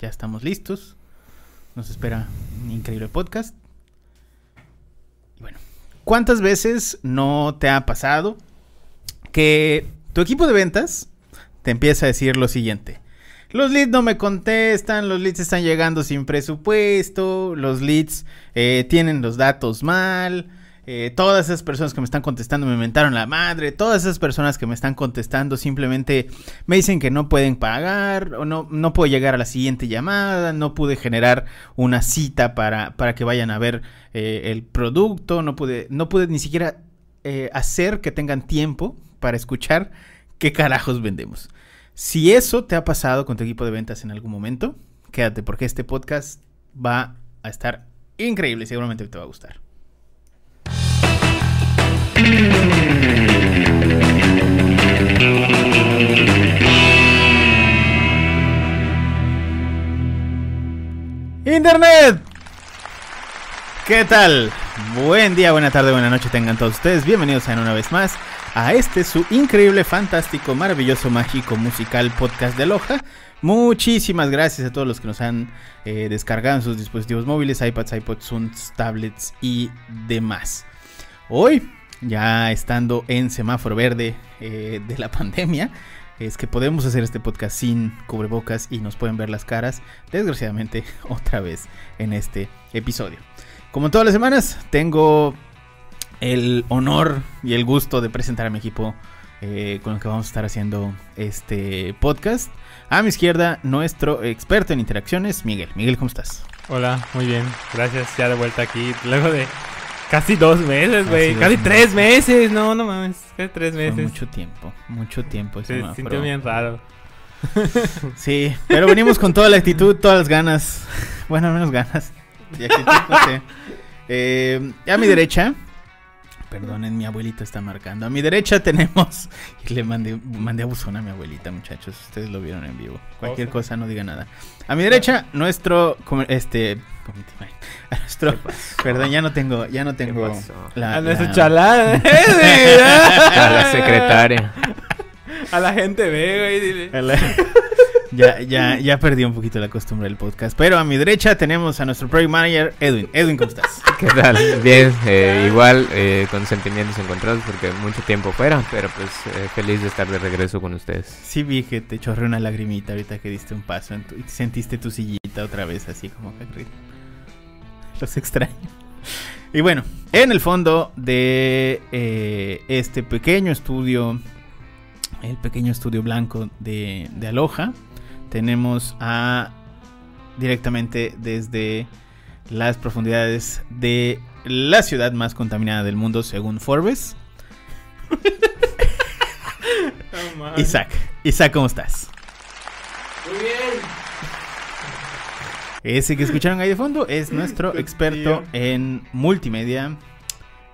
ya estamos listos. Nos espera un increíble podcast. Y bueno, ¿cuántas veces no te ha pasado que tu equipo de ventas te empieza a decir lo siguiente? Los leads no me contestan, los leads están llegando sin presupuesto, los leads eh, tienen los datos mal, eh, todas esas personas que me están contestando me mentaron la madre. Todas esas personas que me están contestando simplemente me dicen que no pueden pagar o no, no puedo llegar a la siguiente llamada. No pude generar una cita para, para que vayan a ver eh, el producto. No pude, no pude ni siquiera eh, hacer que tengan tiempo para escuchar qué carajos vendemos. Si eso te ha pasado con tu equipo de ventas en algún momento, quédate porque este podcast va a estar increíble. Seguramente te va a gustar. Internet. ¿Qué tal? Buen día, buena tarde, buena noche tengan todos ustedes. Bienvenidos a una vez más a este su increíble, fantástico, maravilloso, mágico, musical podcast de Loja. Muchísimas gracias a todos los que nos han eh, descargado en sus dispositivos móviles, iPads, iPods, tablets y demás. Hoy ya estando en semáforo verde eh, de la pandemia, es que podemos hacer este podcast sin cubrebocas y nos pueden ver las caras, desgraciadamente, otra vez en este episodio. Como todas las semanas, tengo el honor y el gusto de presentar a mi equipo eh, con el que vamos a estar haciendo este podcast. A mi izquierda, nuestro experto en interacciones, Miguel. Miguel, ¿cómo estás? Hola, muy bien. Gracias, ya de vuelta aquí. Luego de Casi dos meses, güey. Casi, tres meses. No, no mames. Casi tres meses. mucho tiempo. Mucho tiempo. Se sintió bien raro. sí, pero venimos con toda la actitud, todas las ganas. Bueno, menos ganas. Y actitud, no sé. Eh, a mi derecha Perdonen, mi abuelita está marcando. A mi derecha tenemos. Y le mandé, mandé a buzón a mi abuelita, muchachos. Ustedes lo vieron en vivo. Cualquier cosa, no diga nada. A mi derecha, nuestro. Este. A nuestro. Perdón, ya no tengo. Ya no tengo. La, a nuestro chalán. a la secretaria. A la gente ve, güey. Dile. Ya, ya, ya perdí un poquito la costumbre del podcast. Pero a mi derecha tenemos a nuestro project manager, Edwin. Edwin, ¿cómo estás? ¿Qué tal? Bien, eh, igual eh, con sentimientos encontrados porque mucho tiempo fuera, pero pues eh, feliz de estar de regreso con ustedes. Sí vi que te chorré una lagrimita ahorita que diste un paso y sentiste tu sillita otra vez así como que los extraño. Y bueno, en el fondo de este pequeño estudio, el pequeño estudio blanco de, de Aloha, tenemos a directamente desde las profundidades de la ciudad más contaminada del mundo según Forbes. Isaac, Isaac, ¿cómo estás? Muy bien. Ese que escucharon ahí de fondo es nuestro experto en multimedia,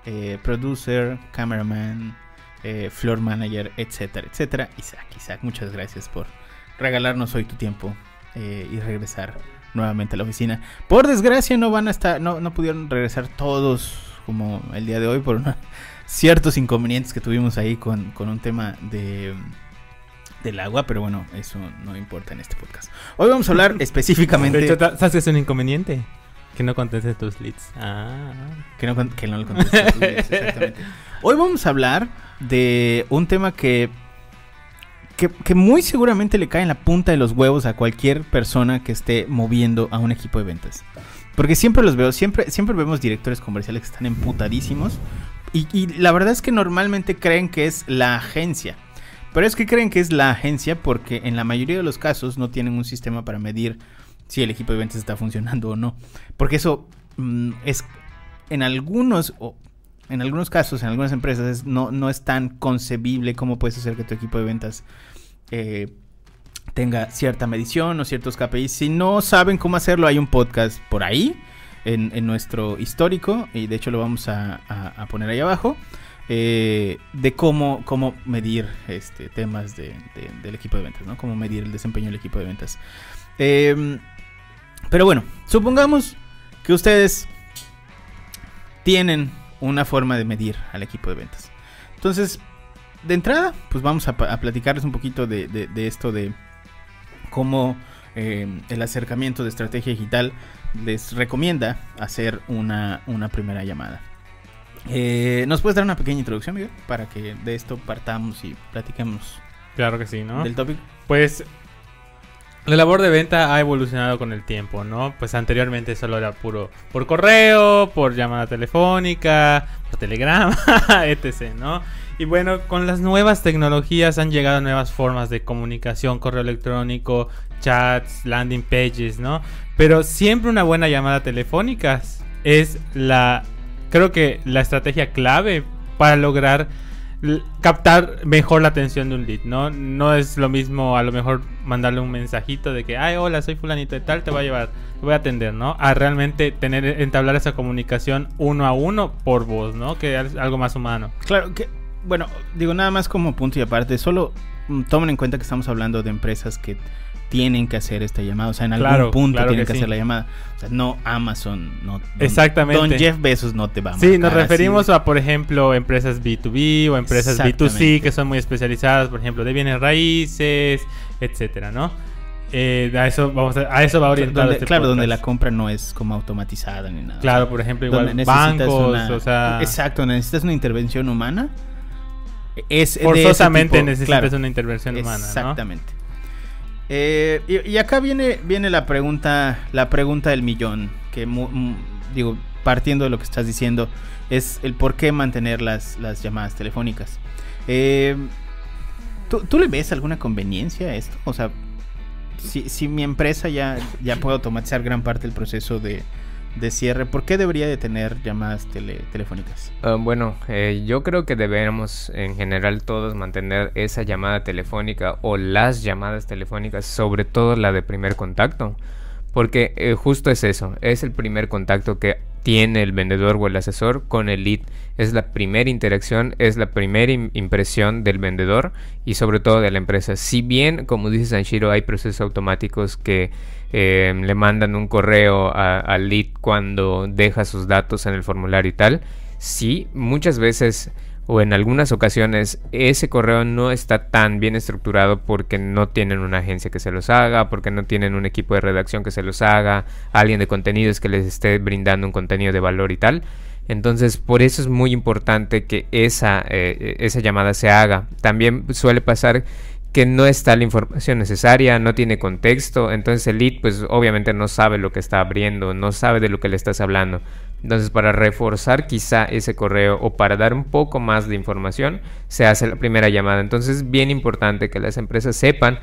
eh, producer, cameraman, eh, floor manager, etcétera, etcétera. Isaac, Isaac, muchas gracias por regalarnos hoy tu tiempo eh, y regresar nuevamente a la oficina. Por desgracia no van a estar, no, no pudieron regresar todos como el día de hoy por ciertos inconvenientes que tuvimos ahí con, un tema de del agua, pero bueno, eso no importa en este podcast. Hoy vamos a hablar específicamente. De hecho, ¿sabes que es un inconveniente? Que no contestes tus leads. Ah. Que no, que no contestes tus leads, exactamente. Hoy vamos a hablar de un tema que que, muy seguramente le cae en la punta de los huevos a cualquier persona que esté moviendo a un equipo de ventas. Porque siempre los veo, siempre, siempre vemos directores comerciales que están emputadísimos. Y, la verdad es que normalmente creen que es la agencia. Pero es que creen que es la agencia porque en la mayoría de los casos no tienen un sistema para medir si el equipo de ventas está funcionando o no. Porque eso mm, es en algunos, en algunos casos, en algunas empresas, no, no es tan concebible cómo puedes hacer que tu equipo de ventas eh, tenga cierta medición o ciertos KPIs. Si no saben cómo hacerlo, hay un podcast por ahí en, nuestro histórico y de hecho lo vamos a, poner ahí abajo. Eh, de cómo, cómo medir este, temas del equipo de ventas, ¿no? Cómo medir el desempeño del equipo de ventas. Em, pero bueno, supongamos que ustedes tienen una forma de medir al equipo de ventas. Entonces, de entrada, pues vamos a, platicarles un poquito de, esto de cómo eh, el acercamiento de estrategia digital les recomienda hacer una, una primera llamada. Eh, ¿Nos puedes dar una pequeña introducción, Miguel? Para que de esto partamos y platiquemos Claro que sí, ¿no? del tópico. Pues la labor de venta ha evolucionado con el tiempo, ¿no? Pues anteriormente solo era puro por correo, por llamada telefónica, por telegrama, etc., ¿no? Y bueno, con las nuevas tecnologías han llegado nuevas formas de comunicación, correo electrónico, chats, landing pages, ¿no? Pero siempre una buena llamada telefónica es la, creo que la estrategia clave para lograr captar mejor la atención de un lead, ¿no? No es lo mismo a lo mejor mandarle un mensajito de que, ay, hola, soy fulanito de tal, te voy a llevar, te voy a atender, ¿no? A realmente tener, entablar esa comunicación uno a uno por voz, ¿no? Que es algo más humano. Claro que, bueno, digo nada más como punto y aparte, solo mm, tomen en cuenta que estamos hablando de empresas que tienen que hacer esta llamada, o sea, en algún Claro, punto claro tienen que que, sí. hacer la llamada. O sea, no Amazon, no Exactamente. Don Jeff Bezos no te va a Sí, nos así. referimos a, por ejemplo, empresas B2B o empresas B2C Exactamente. que son muy especializadas, por ejemplo, de bienes raíces, etcétera, ¿no? Eh, a eso vamos a, a eso va orientado Donde- este claro, donde la compra no es como automatizada ni nada. Claro, por ejemplo, igual donde bancos, una- o sea, Exacto, necesitas una intervención humana. Es forzosamente necesitas claro. una intervención humana, ¿no? Eh, y, acá viene, viene la pregunta, la pregunta del millón, que digo, partiendo de lo que estás diciendo, es el por qué mantener las, las llamadas telefónicas. Eh, ¿tú, tú le ves alguna conveniencia a esto? O sea, si, si mi empresa ya, ya puede automatizar gran parte del proceso de, de cierre, ¿por qué debería de tener llamadas tele- telefónicas? Ah, bueno, eh, yo creo que debemos en general todos mantener esa llamada telefónica o las llamadas telefónicas, sobre todo la de primer contacto, porque eh, justo es eso, es el primer contacto que tiene el vendedor o el asesor con el lead, es la primera interacción, es la primera im- impresión del vendedor y sobre todo de la empresa. Si bien, como dice Sanshiro, hay procesos automáticos que eh, le mandan un correo al lead cuando deja sus datos en el formulario y tal, sí, muchas veces o en algunas ocasiones ese correo no está tan bien estructurado porque no tienen una agencia que se los haga, porque no tienen un equipo de redacción que se los haga, alguien de contenidos que les esté brindando un contenido de valor y tal. Entonces, por eso es muy importante que esa, eh, esa llamada se haga. También suele pasar que no está la información necesaria, no tiene contexto, entonces el lead pues obviamente no sabe lo que está abriendo, no sabe de lo que le estás hablando. Entonces para reforzar quizá ese correo o para dar un poco más de información se hace la primera llamada. Entonces es bien importante que las empresas sepan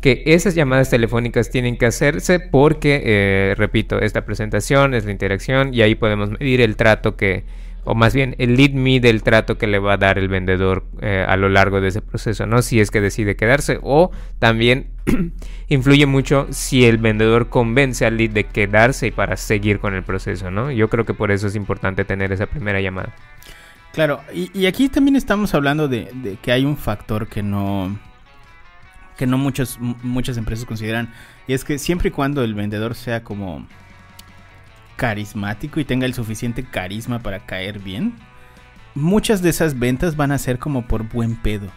que esas llamadas telefónicas tienen que hacerse porque, eh, repito, esta presentación es la interacción y ahí podemos medir el trato que, o más bien el lead mide el trato que le va a dar el vendedor eh, a lo largo de ese proceso, ¿no? Si es que decide quedarse o también influye mucho si el vendedor convence al lead de quedarse y para seguir con el proceso, ¿no? Yo creo que por eso es importante tener esa primera llamada. Claro, y, aquí también estamos hablando de, de que hay un factor que no que no muchos, m- muchas empresas consideran y es que siempre y cuando el vendedor sea como carismático y tenga el suficiente carisma para caer bien, muchas de esas ventas van a ser como por buen pedo.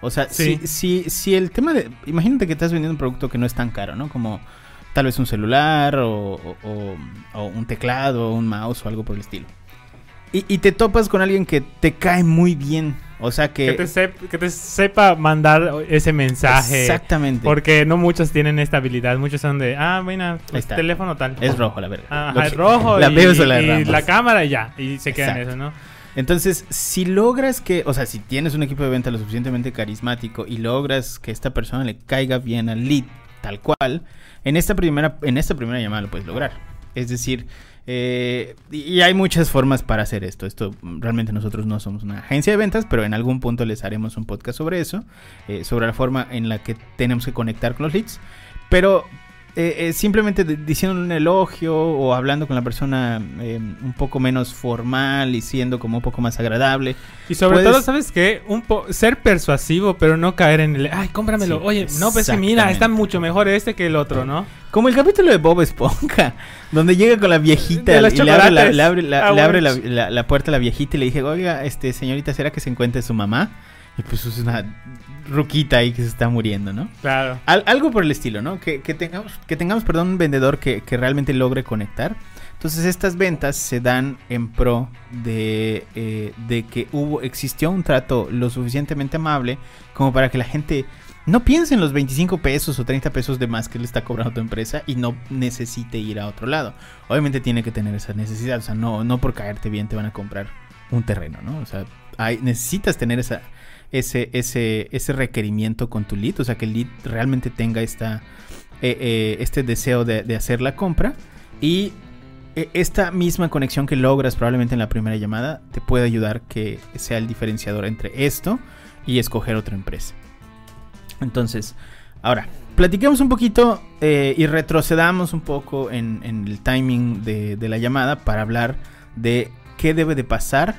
O sea, Sí. si, si, si el tema de... Imagínate que estás vendiendo un producto que no es tan caro, ¿no? Como tal vez un celular o, o- o- o un teclado o un mouse o algo por el estilo. Y, y te topas con alguien que te cae muy bien. O sea que... Que te, sep- que te sepa mandar ese mensaje. Exactamente. Porque no muchos tienen esta habilidad. Muchos son de, ah, bueno, pues, teléfono tal. Es rojo, la verdad. Ajá, es rojo. La y, la y la cámara y ya. Y se queda en Exacto. eso, ¿no? Entonces, si logras que, o sea, si tienes un equipo de venta lo suficientemente carismático y logras que esta persona le caiga bien al lead, tal cual, en esta primera, en esta primera llamada lo puedes lograr. Es decir, eh, y hay muchas formas para hacer esto. Esto mm, realmente nosotros no somos una agencia de ventas, pero en algún punto les haremos un podcast sobre eso, eh, sobre la forma en la que tenemos que conectar con los leads. Pero eh, eh, simplemente diciéndole un elogio o hablando con la persona eh, un poco menos formal y siendo como un poco más agradable. Y sobre Puedes- todo, ¿sabes qué? Un po ser persuasivo, pero no caer en el, ay, cómpramelo. Sí, Oye, no, pues que mira, está mucho mejor este que el otro, ¿no? Como el capítulo de Bob Esponja, donde llega con la viejita y le abre, la, le abre la- Ah, le abre la, bueno. la- la puerta a la viejita y le dije, oiga, este señorita, ¿será que se encuentre su mamá? Y pues es una ruquita ahí que se está muriendo, ¿no? Claro. Al- algo por el estilo, ¿no? Que, que tengamos, que tengamos, perdón, un vendedor que, que realmente logre conectar. Entonces estas ventas se dan en pro de, eh, de que hubo, existió un trato lo suficientemente amable como para que la gente no piense en los 25 pesos o 30 pesos de más que le está cobrando tu empresa y no necesite ir a otro lado. Obviamente tiene que tener esa necesidad, o sea, no, no por caerte bien te van a comprar un terreno, ¿no? O sea, hay, necesitas tener esa, ese, ese, ese requerimiento con tu lead, o sea, que el lead realmente tenga esta, eh, eh, este deseo de, de hacer la compra y eh, esta misma conexión que logras probablemente en la primera llamada te puede ayudar que sea el diferenciador entre esto y escoger otra empresa. Entonces, ahora, platiquemos un poquito eh, y retrocedamos un poco en, en el timing de, de la llamada para hablar de qué debe de pasar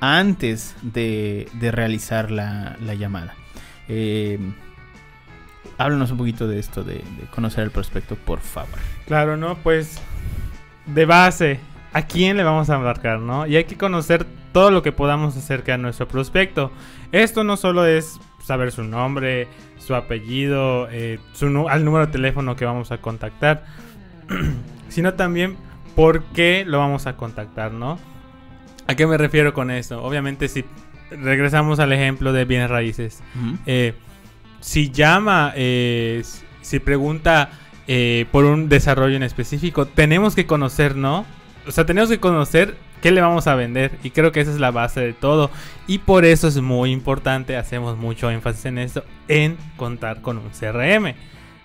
antes de, realizar la, la llamada. Eh, háblanos un poquito de esto, de, conocer el prospecto, por favor. Claro, ¿no? Pues de base, ¿a quién le vamos a embarcar, no? Y hay que conocer todo lo que podamos acerca de nuestro prospecto. Esto no solo es saber su nombre, su apellido, eh, su al número de teléfono que vamos a contactar, sino también por qué lo vamos a contactar, ¿no? ¿A qué me refiero con esto? Obviamente si regresamos al ejemplo de bienes raíces, eh, si llama, eh, si pregunta eh, por un desarrollo en específico, tenemos que conocer, ¿no? O sea, tenemos que conocer qué le vamos a vender. Y creo que esa es la base de todo. Y por eso es muy importante, hacemos mucho énfasis en esto, en contar con un CRM.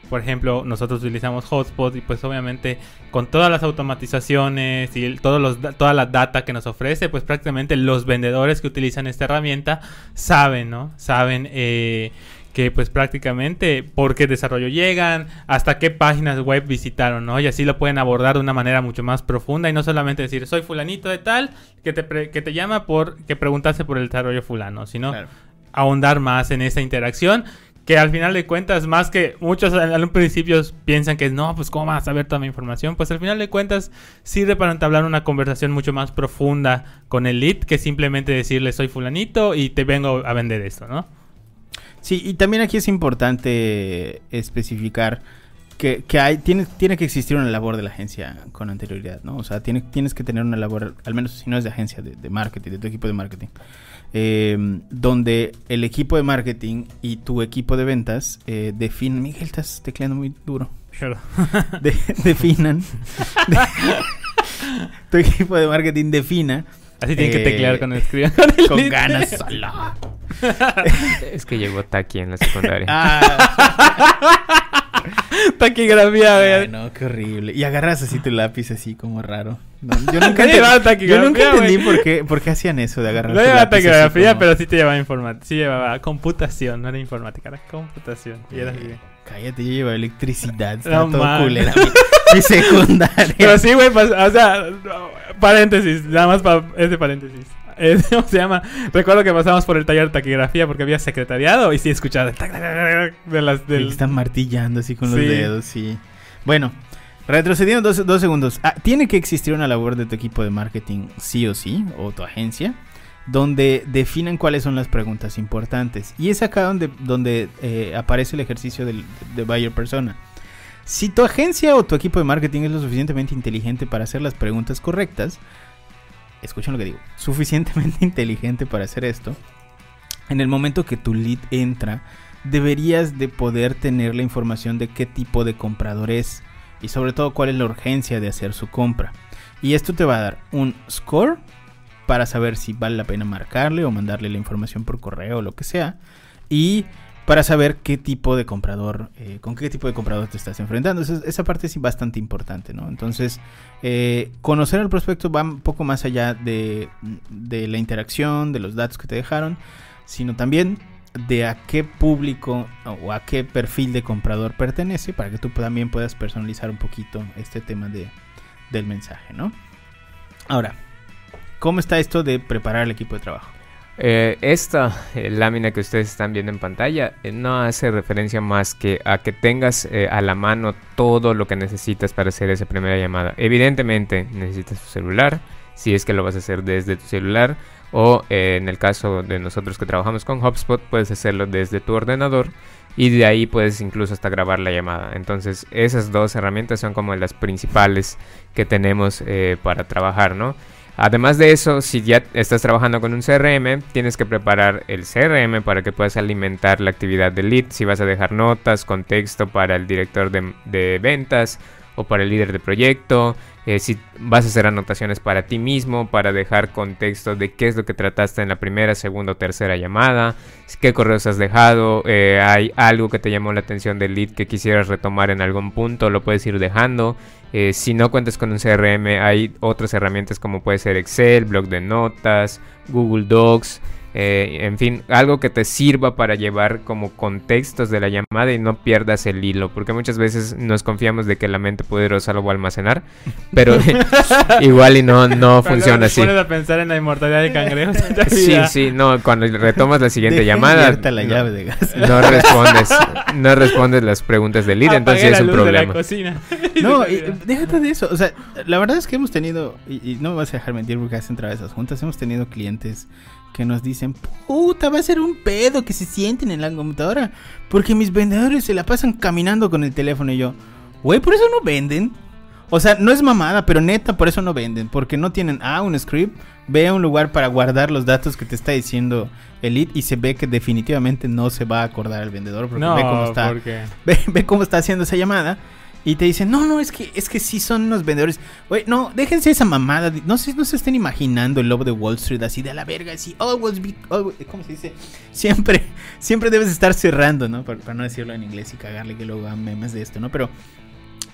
Por ejemplo, nosotros utilizamos Hotspot y pues obviamente con todas las automatizaciones y el- todos los, da- toda la data que nos ofrece, pues prácticamente los vendedores que utilizan esta herramienta saben, ¿no? Saben eh, que pues prácticamente por qué desarrollo llegan, hasta qué páginas web visitaron, ¿no? Y así lo pueden abordar de una manera mucho más profunda y no solamente decir, soy fulanito de tal, que te, pre- que te llama por que preguntase por el desarrollo fulano, sino Claro. ahondar más en esa interacción. Que al final de cuentas, más que muchos al, principio piensan que no, pues cómo vas a saber toda mi información, pues al final de cuentas sirve para entablar una conversación mucho más profunda con el lead que simplemente decirle soy fulanito y te vengo a vender esto, ¿no? Sí, y también aquí es importante especificar que, que hay, tiene, tiene que existir una labor de la agencia con anterioridad, ¿no? O sea, tiene, tienes que tener una labor, al menos si no es de agencia, de marketing, de tu equipo de marketing, eh, donde el equipo de marketing y tu equipo de ventas eh, definen... Miguel, estás tecleando muy duro. De- definan... de- tu equipo de marketing defina... Así tienen que Eh, teclear cuando escriban con el Con ganas solo. Es que llegó Taki en la secundaria. Ah, Taquigrafía, Ay, güey. no, qué horrible. Y agarras así tu lápiz así como raro. No, yo nunca, Nadie ente- llevaba yo taquigrafía, nunca entendí por qué, por qué hacían eso de agarrar No tu llevaba lápiz taquigrafía, como- pero sí te llevaba informática. Sí llevaba computación, no era informática, era computación. Y era así. Cállate, yo llevaba electricidad. No, todo culera. Mi, mi secundaria. Pero sí, güey, pas- o sea, paréntesis, nada más para ese paréntesis. Eh, ¿Cómo se llama? Recuerdo que pasamos por el taller de taquigrafía porque había secretariado y sí escuchaba el tac, tac, tac, tac, de las El que del están martillando así con los Sí. dedos, sí. Bueno, retrocediendo dos, dos segundos. Ah, tiene que existir una labor de tu equipo de marketing, sí o sí, o tu agencia, donde definan cuáles son las preguntas importantes. Y es acá donde, donde eh, aparece el ejercicio del, de buyer persona. Si tu agencia o tu equipo de marketing es lo suficientemente inteligente para hacer las preguntas correctas, escuchen lo que digo, suficientemente inteligente para hacer esto, en el momento que tu lead entra, deberías de poder tener la información de qué tipo de comprador es y sobre todo cuál es la urgencia de hacer su compra. Y esto te va a dar un score para saber si vale la pena marcarle o mandarle la información por correo o lo que sea. Y para saber qué tipo de comprador, eh, con qué tipo de comprador te estás enfrentando. Esa, parte es bastante importante, ¿no? Entonces, eh, conocer al prospecto va un poco más allá de, de la interacción, de los datos que te dejaron, sino también de a qué público o a qué perfil de comprador pertenece para que tú también puedas personalizar un poquito este tema de, del mensaje, ¿no? Ahora, ¿cómo está esto de preparar el equipo de trabajo? Eh, esta eh, lámina que ustedes están viendo en pantalla eh, no hace referencia más que a que tengas a la mano todo lo que necesitas para hacer esa primera llamada. Evidentemente necesitas tu celular, si es que lo vas a hacer desde tu celular o en el caso de nosotros que trabajamos con HubSpot puedes hacerlo desde tu ordenador y de ahí puedes incluso hasta grabar la llamada. Entonces esas dos herramientas son como las principales que tenemos para trabajar, ¿no? Además de eso, si ya estás trabajando con un CRM, tienes que preparar el CRM para que puedas alimentar la actividad del lead. Si vas a dejar notas, contexto para el director de, de ventas o para el líder de proyecto, eh, si vas a hacer anotaciones para ti mismo, para dejar contexto de qué es lo que trataste en la primera, segunda o tercera llamada, qué correos has dejado, eh, hay algo que te llamó la atención del lead que quisieras retomar en algún punto, lo puedes ir dejando. Eh, si no cuentas con un CRM, hay otras herramientas como puede ser Excel, blog de notas, Google Docs. Eh, en fin, algo que te sirva para llevar como contextos de la llamada y no pierdas el hilo, porque muchas veces nos confiamos de que la mente poderosa lo va a almacenar, pero igual y no, no funciona así. a pensar en la inmortalidad de cangrejos. sí, sí, no, cuando retomas la siguiente Deja llamada, la no, llave de gas. no respondes, no respondes las preguntas del lead, entonces es un luz de la problema. cocina. No, y, déjate de eso. O sea, la verdad es que hemos tenido, y, y no me vas a dejar mentir porque has entrado a esas juntas, hemos tenido clientes que nos dicen, puta, va a ser un pedo que se sienten en la computadora. Porque mis vendedores se la pasan caminando con el teléfono y yo, güey, por eso no venden. O sea, no es mamada, pero neta, por eso no venden. Porque no tienen A, un script, B, un lugar para guardar los datos que te está diciendo el lead y se ve que definitivamente no se va a acordar el vendedor porque No, ve cómo está porque... ve, ve cómo está haciendo esa llamada y te dicen, no, no, es que, es que sí son unos vendedores. Oye, no, déjense esa mamada. No se, no se estén imaginando el lobo de Wall Street así de a la verga, así, always be, always- ¿cómo se dice? Siempre, siempre debes estar cerrando, ¿no? Para, no decirlo en inglés y cagarle que luego hagan memes de esto, ¿no? Pero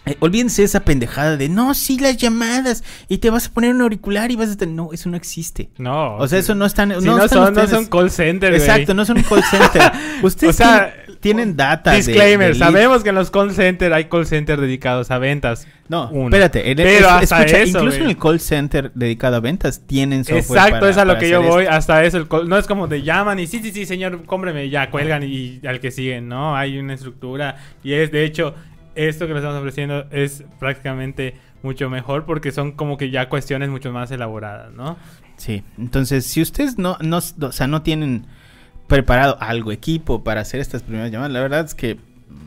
eh, olvídense esa pendejada de, no, sí, las llamadas y te vas a poner un auricular y vas a tener... No, eso no existe. No. O sea, eso no está... Si no, no, están son, no son call center. Exacto, no son un call center. Ustedes O sea, tienen, data. de- Disclaimer, de lead. sabemos que en los call center hay call center dedicados a ventas. No, Uno. espérate. en- Pero es- hasta escucha, eso, incluso en el call center dedicado a ventas tienen software. Exacto, para- es a lo que yo voy. esto. Hasta eso, el call- no es como te llaman y sí, sí, sí, señor, cómpreme, ya cuelgan y al que siguen. No, hay una estructura. Y es, de hecho, esto que le estamos ofreciendo es prácticamente mucho mejor porque son como que ya cuestiones mucho más elaboradas, ¿no? Sí, entonces si ustedes no, no, o sea, no tienen preparado algo, equipo para hacer estas primeras llamadas, la verdad es que,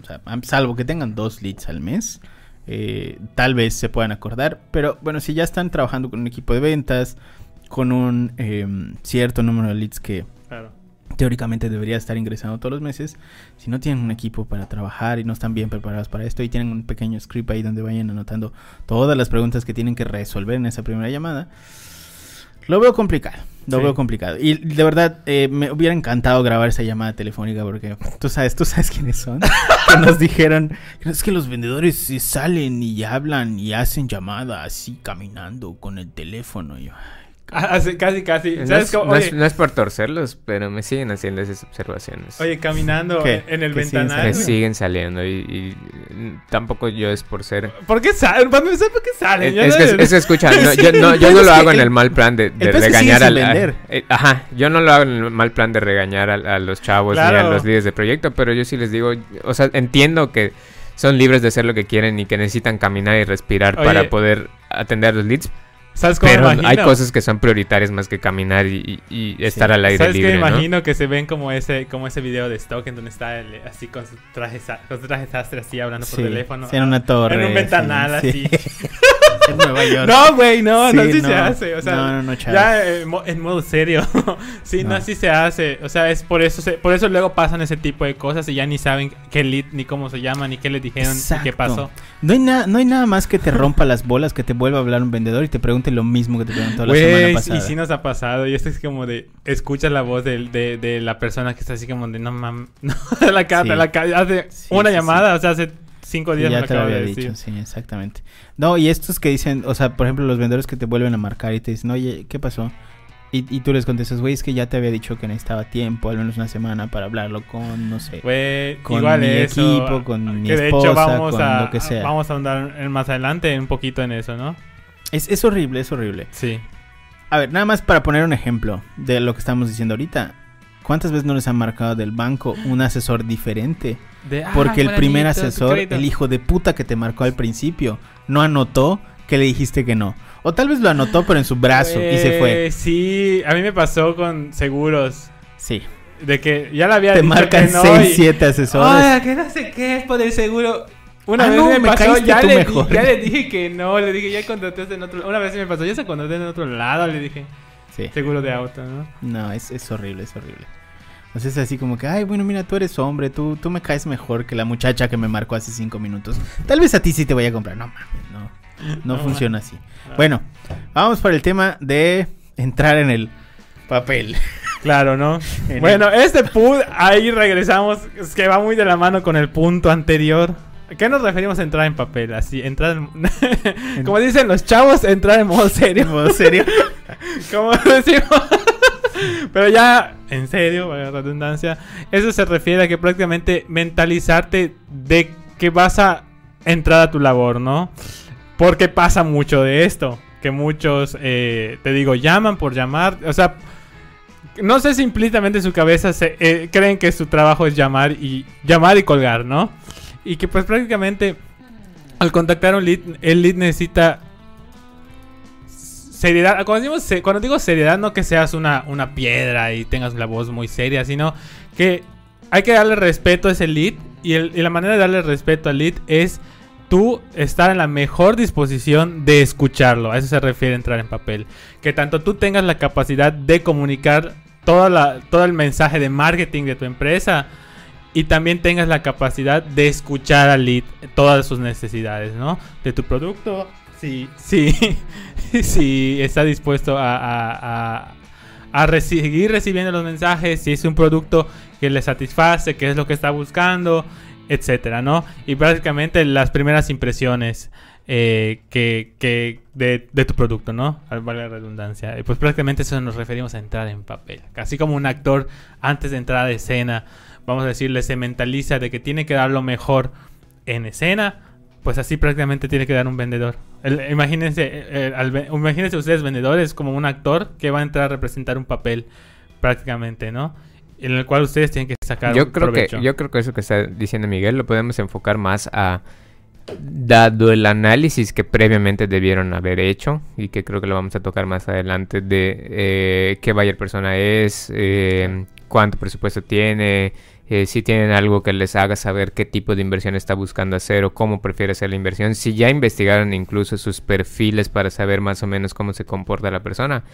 o sea, salvo que tengan dos leads al mes, eh, tal vez se puedan acordar, pero bueno, si ya están trabajando con un equipo de ventas, con un em, cierto número de leads que. Teóricamente debería estar ingresando todos los meses. Si no tienen un equipo para trabajar y no están bien preparados para esto y tienen un pequeño script ahí donde vayan anotando todas las preguntas que tienen que resolver en esa primera llamada, lo veo complicado. Lo Sí. veo complicado. Y de verdad, eh, me hubiera encantado grabar esa llamada telefónica porque tú sabes, tú sabes quiénes son. que nos dijeron, es que los vendedores salen y hablan y hacen llamada así caminando con el teléfono. Y yo, casi, casi. No ¿Sabes es, cómo? no es- Oye, no es por torcerlos, pero me siguen haciendo esas observaciones. oye, caminando ¿Qué? en el ¿Qué siguen ventanal. me siguen saliendo y, y, tampoco yo es por ser... ¿Por qué salen? Para empezar, ¿por qué salen? Es, no- que, es que escucha, yo no, yo lo hago en el- el mal plan de, regañar al... a- eh, ajá, yo no lo hago en el mal plan de regañar a, a los chavos ni a Claro. los líderes de proyecto, pero yo sí les digo, o sea, entiendo que son libres de hacer lo que quieren y que necesitan caminar y respirar Oye. para poder atender los leads, ¿Sabes cómo me pero imagino? hay cosas que son prioritarias más que caminar y, y- y estar al aire ¿Sabes libre, Me ¿no? imagino que se ven como ese, como ese video de Stock en donde está él, así con su traje, con su traje sastre así hablando por Sí, teléfono. sí, en una torre. En un ventanal sí, así. sí. en Nueva York. No, güey, no, no, Sí, así no. se hace. O sea, No, no, no, chavos. ya eh, mo- en modo serio. sí, no. No. así se hace. O sea, es por eso, se- por eso luego pasan ese tipo de cosas y ya ni saben qué lead, ni cómo se llama, ni qué les dijeron, ni qué pasó. No hay, nada, no hay nada más que te rompa las bolas, que te vuelva a hablar un vendedor y te pregunte lo mismo que te preguntó la semana pasada. y sí nos ha pasado. Y esto es como de. Escuchas la voz de, de la persona que está así como de. No mames. No, la cara, Sí. la cara. Hace Sí, una llamada, o sea, hace cinco días me ya lo te lo había de dicho, decir. sí, exactamente. No, y estos que dicen, o sea, por ejemplo, los vendedores que te vuelven a marcar y te dicen, oye, ¿qué pasó? Y, y tú les contestas, güey, es que ya te había dicho que necesitaba tiempo, al menos una semana, para hablarlo con, no sé. Güey, Con igual mi eso, equipo, con mi que de esposa, hecho vamos con a, lo que sea. Vamos a andar más adelante un poquito en eso, ¿no? Es, es horrible, es horrible. Sí. A ver, nada más para poner un ejemplo de lo que estamos diciendo ahorita. ¿Cuántas veces no les han marcado del banco un asesor diferente? De, ah, Porque el primer asesor, el hijo de puta que te marcó al principio, no anotó que le dijiste que no. O tal vez lo anotó, pero en su brazo y se fue. Eh, Sí, a mí me pasó con seguros. Sí. De que ya la había Te dicho marcan que no 6, y- 7 asesores. Oiga, que no sé qué es por el seguro. Una Ah, vez no, me, me pasó, ya le, mejor. ya le dije que no, le dije, ya contrataste en otro Una vez me pasó, ya se contraté en otro lado, le dije, Sí. seguro de auto, ¿no? No, es, es horrible, es horrible. O sea, es así como que, ay, bueno, mira, tú eres hombre, tú, tú me caes mejor que la muchacha que me marcó hace cinco minutos. Tal vez a ti sí te voy a comprar. No mames, no. No, No funciona así. No. Bueno, vamos por el tema de entrar en el papel. Claro, ¿no? En bueno, este put, ahí regresamos, es que va muy de la mano con el punto anterior. ¿A qué nos referimos a entrar en papel? Así, entrar en... Como dicen los chavos, entrar en modo serio. ¿En modo serio? Como decimos. Pero ya, en serio, vaya redundancia, eso se refiere a que prácticamente mentalizarte de que vas a entrar a tu labor, ¿no? Porque pasa mucho de esto, que muchos, eh, te digo, llaman por llamar, o sea, no sé si implícitamente en su cabeza se, eh, creen que su trabajo es llamar y llamar y colgar, ¿no? Y que pues prácticamente al contactar un lead, el lead necesita seriedad. Cuando, digo seriedad, no que seas una, una piedra y tengas la voz muy seria, sino que hay que darle respeto a ese lead. Y, y la manera de darle respeto al lead es tú estar en la mejor disposición de escucharlo. A eso se refiere entrar en papel. Que tanto tú tengas la capacidad de comunicar toda la, todo el mensaje de marketing de tu empresa. Y también tengas la capacidad de escuchar al lead todas sus necesidades, ¿no? De tu producto. Sí, sí, sí, está dispuesto a, a, a, seguir recibiendo los mensajes, si es un producto que le satisface, que es lo que está buscando, etcétera, ¿no? Y prácticamente las primeras impresiones eh, que, que de, de tu producto, ¿no? Al- Vale la redundancia. Pues prácticamente eso nos referimos a entrar en papel. Así como un actor antes de entrar a escena, vamos a decirle, se mentaliza de que tiene que dar lo mejor en escena, pues así prácticamente tiene que dar un vendedor. El- imagínense, eh, eh, al imagínense ustedes vendedores como un actor que va a entrar a representar un papel prácticamente, ¿no? En el cual ustedes tienen que sacar Yo un creo, que, yo creo que eso que está diciendo Miguel lo podemos enfocar más a, dado el análisis que previamente debieron haber hecho, y que creo que lo vamos a tocar más adelante, de eh, qué buyer persona es, eh, cuánto presupuesto tiene, eh, si tienen algo que les haga saber qué tipo de inversión está buscando hacer o cómo prefiere hacer la inversión, si ya investigaron incluso sus perfiles para saber más o menos cómo se comporta la persona,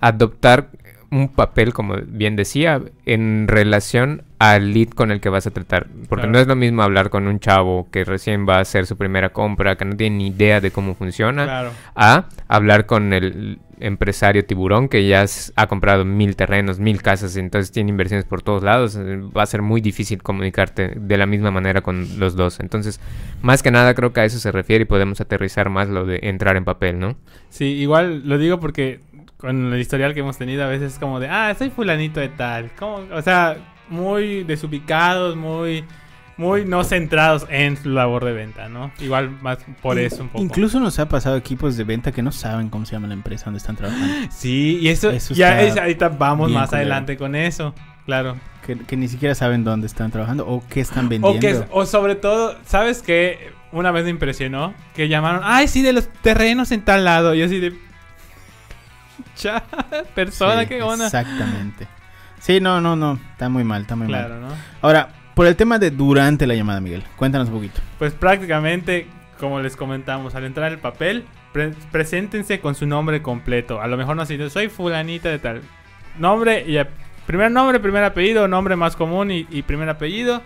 adoptar un papel, como bien decía, en relación al lead con el que vas a tratar. Porque Claro. no es lo mismo hablar con un chavo que recién va a hacer su primera compra, que no tiene ni idea de cómo funciona, Claro. a hablar con el empresario tiburón que ya ha comprado mil terrenos, mil casas, entonces tiene inversiones por todos lados. eh, Va a ser muy difícil comunicarte de la misma manera con los dos. Entonces, más que nada creo que a eso se refiere y podemos aterrizar más lo de entrar en papel, ¿no? Sí, igual lo digo porque con el historial que hemos tenido a veces es como de, ah, soy fulanito de tal. Como, o sea, muy desubicados, muy, muy no centrados en su labor de venta, ¿no? Igual más por eso un poco. Incluso nos ha pasado equipos de venta que no saben cómo se llama la empresa donde están trabajando. Sí, y eso, Eso ya es, ahorita vamos más adelante con eso, claro. Que, que ni siquiera saben dónde están trabajando o qué están O, vendiendo. que, o sobre todo, ¿sabes qué? Una vez me impresionó que llamaron, ay, sí, de los terrenos en tal lado. Y así de... Cha, persona, Sí, qué onda. Exactamente. Sí, no, no, no. Está muy mal, está muy mal. Claro, ¿no? Ahora, por el tema de durante la llamada, Miguel. Cuéntanos un poquito. Pues prácticamente, como les comentamos, al entrar el papel, pre- preséntense con su nombre completo. A lo mejor no sé, soy fulanita de tal. Nombre y primer nombre, primer apellido, nombre más común y, y primer apellido.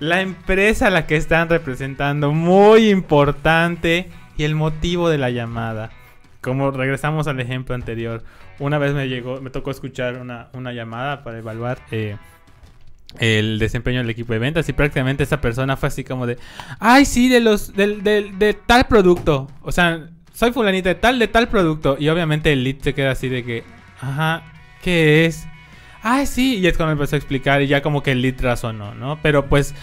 La empresa a la que están representando, muy importante. Y el motivo de la llamada. Como regresamos al ejemplo anterior. Una vez me llegó, me tocó escuchar una, una llamada para evaluar eh, el desempeño del equipo de ventas. Y prácticamente esa persona fue así como de Ay, sí, de los del, del- de tal producto. O sea, soy fulanita de tal, de tal producto. Y obviamente el lead se queda así de que, ajá, ¿qué es? Ay, sí. Y es cuando empezó a explicar y ya como que el lead razonó, ¿no? Pero pues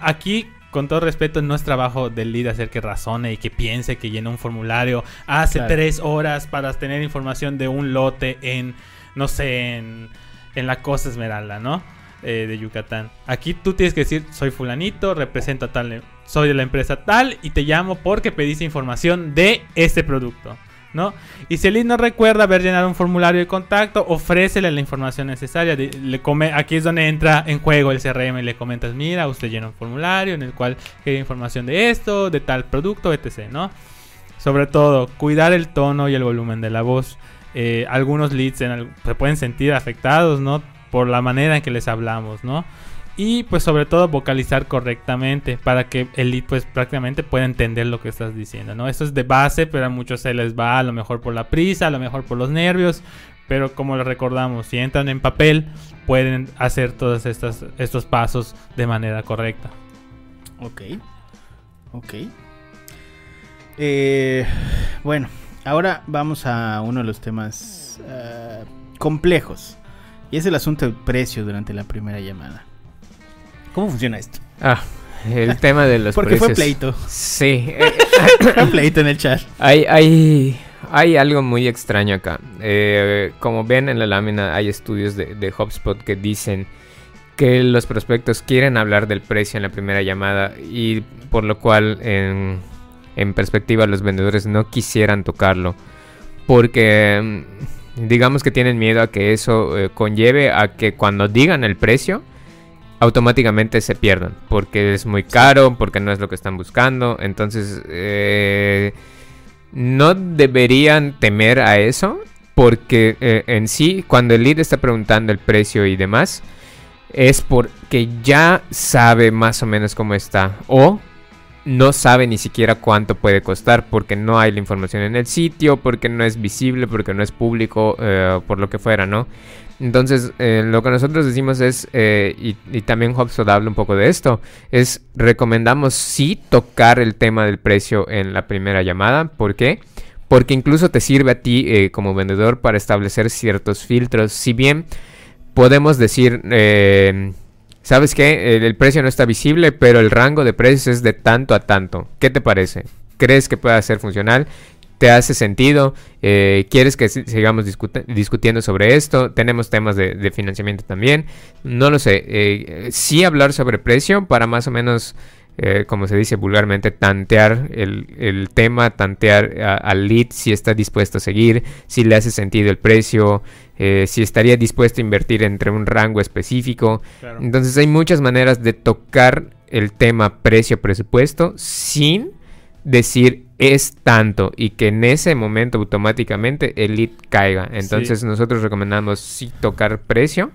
aquí, con todo respeto, no es trabajo del lead hacer que razone y que piense que llenó un formulario hace Claro. tres horas para tener información de un lote en, no sé, en, en la Costa Esmeralda, ¿no? Eh, de Yucatán. Aquí tú tienes que decir, soy fulanito, represento a tal, soy de la empresa tal y te llamo porque pediste información de este producto. ¿no? Y si el lead no recuerda haber llenado un formulario de contacto, ofrécele la información necesaria. le come, aquí es donde entra en juego el CRM y le comentas, mira, usted llena un formulario en el cual quiere información de esto, de tal producto, etc., ¿no? Sobre todo, cuidar el tono y el volumen de la voz. Eh, algunos leads se pueden sentir afectados, ¿no? Por la manera en que les hablamos, ¿no? Y pues sobre todo vocalizar correctamente para que el lead pues prácticamente pueda entender lo que estás diciendo, ¿no? Esto es de base, pero a muchos se les va a lo mejor por la prisa, a lo mejor por los nervios, pero como les recordamos, si entran en papel pueden hacer todos estos, estos pasos de manera correcta. Ok. Ok. Eh, bueno, ahora vamos a uno de los temas eh, complejos. Y es el asunto del precio durante la primera llamada. ¿Cómo funciona esto? Ah, el tema de los Porque fue pleito. Sí, eh, Fue pleito en el chat. hay, hay, hay algo muy extraño acá. Eh, como ven en la lámina, hay estudios de, de HubSpot que dicen que los prospectos quieren hablar del precio en la primera llamada y por lo cual en, en perspectiva los vendedores no quisieran tocarlo porque mm, digamos que tienen miedo a que eso eh, conlleve a que cuando digan el precio automáticamente se pierdan porque es muy caro, porque no es lo que están buscando, entonces eh, no deberían temer a eso porque eh, en sí cuando el lead está preguntando el precio y demás es porque ya sabe más o menos cómo está o no sabe ni siquiera cuánto puede costar porque no hay la información en el sitio, porque no es visible, porque no es público, eh, por lo que fuera, ¿no? Entonces, eh, lo que nosotros decimos es, eh, y, también HubSpot habla un poco de esto, es recomendamos sí tocar el tema del precio en la primera llamada. ¿Por qué? Porque incluso te sirve a ti como vendedor para establecer ciertos filtros. Si bien podemos decir, ¿sabes qué? El, precio no está visible, pero el rango de precios es de tanto a tanto. ¿Qué te parece? ¿Crees que pueda ser funcional? ¿Te hace sentido? Eh, ¿Quieres que si- sigamos discutiendo sobre esto? Tenemos temas de, financiamiento también. No lo sé. Eh, sí hablar sobre precio para más o menos, eh, como se dice vulgarmente, tantear el, el tema, tantear al lead si está dispuesto a seguir, si le hace sentido el precio, eh, si estaría dispuesto a invertir entre un rango específico. Entonces hay muchas maneras de tocar el tema precio-presupuesto sin decir es tanto y que en ese momento automáticamente el lead caiga. Entonces nosotros recomendamos sí tocar precio,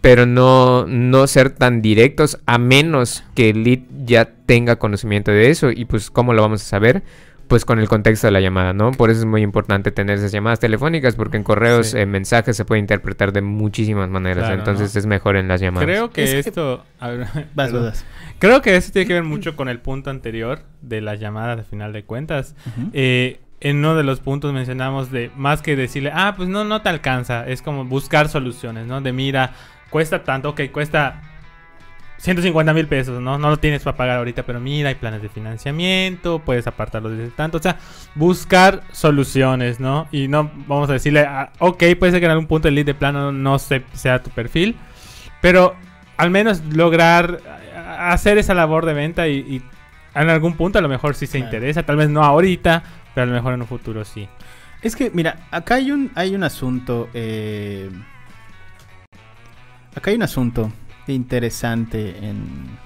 pero no, no ser tan directos a menos que el lead ya tenga conocimiento de eso y pues cómo lo vamos a saber. Pues con el contexto de la llamada, ¿no? Por eso es muy importante tener esas llamadas telefónicas porque en correos, Sí. en mensajes se puede interpretar de muchísimas maneras. Claro, entonces ¿no? es mejor en las llamadas. Creo que Es que- esto... a ver, Vas, vas, vas. Creo que eso tiene que ver mucho con el punto anterior de las llamadas de final de cuentas. Eh, en uno de los puntos mencionamos de más que decirle, ah, pues no, no te alcanza. Es como buscar soluciones, ¿no? De mira, cuesta tanto, ok, cuesta 150 mil pesos, ¿no? No lo tienes para pagar ahorita, pero mira, hay planes de financiamiento, puedes apartarlo desde tanto. O sea, buscar soluciones, ¿no? Y no vamos a decirle, ah, ok, puede ser que en algún punto el lead de plano no se, sea tu perfil, pero al menos lograr ah, hacer esa labor de venta y, y en algún punto a lo mejor sí se Claro. interesa, tal vez no ahorita, pero a lo mejor en un futuro sí. Es que, mira, acá hay un, hay un asunto. eh, acá hay un asunto interesante en.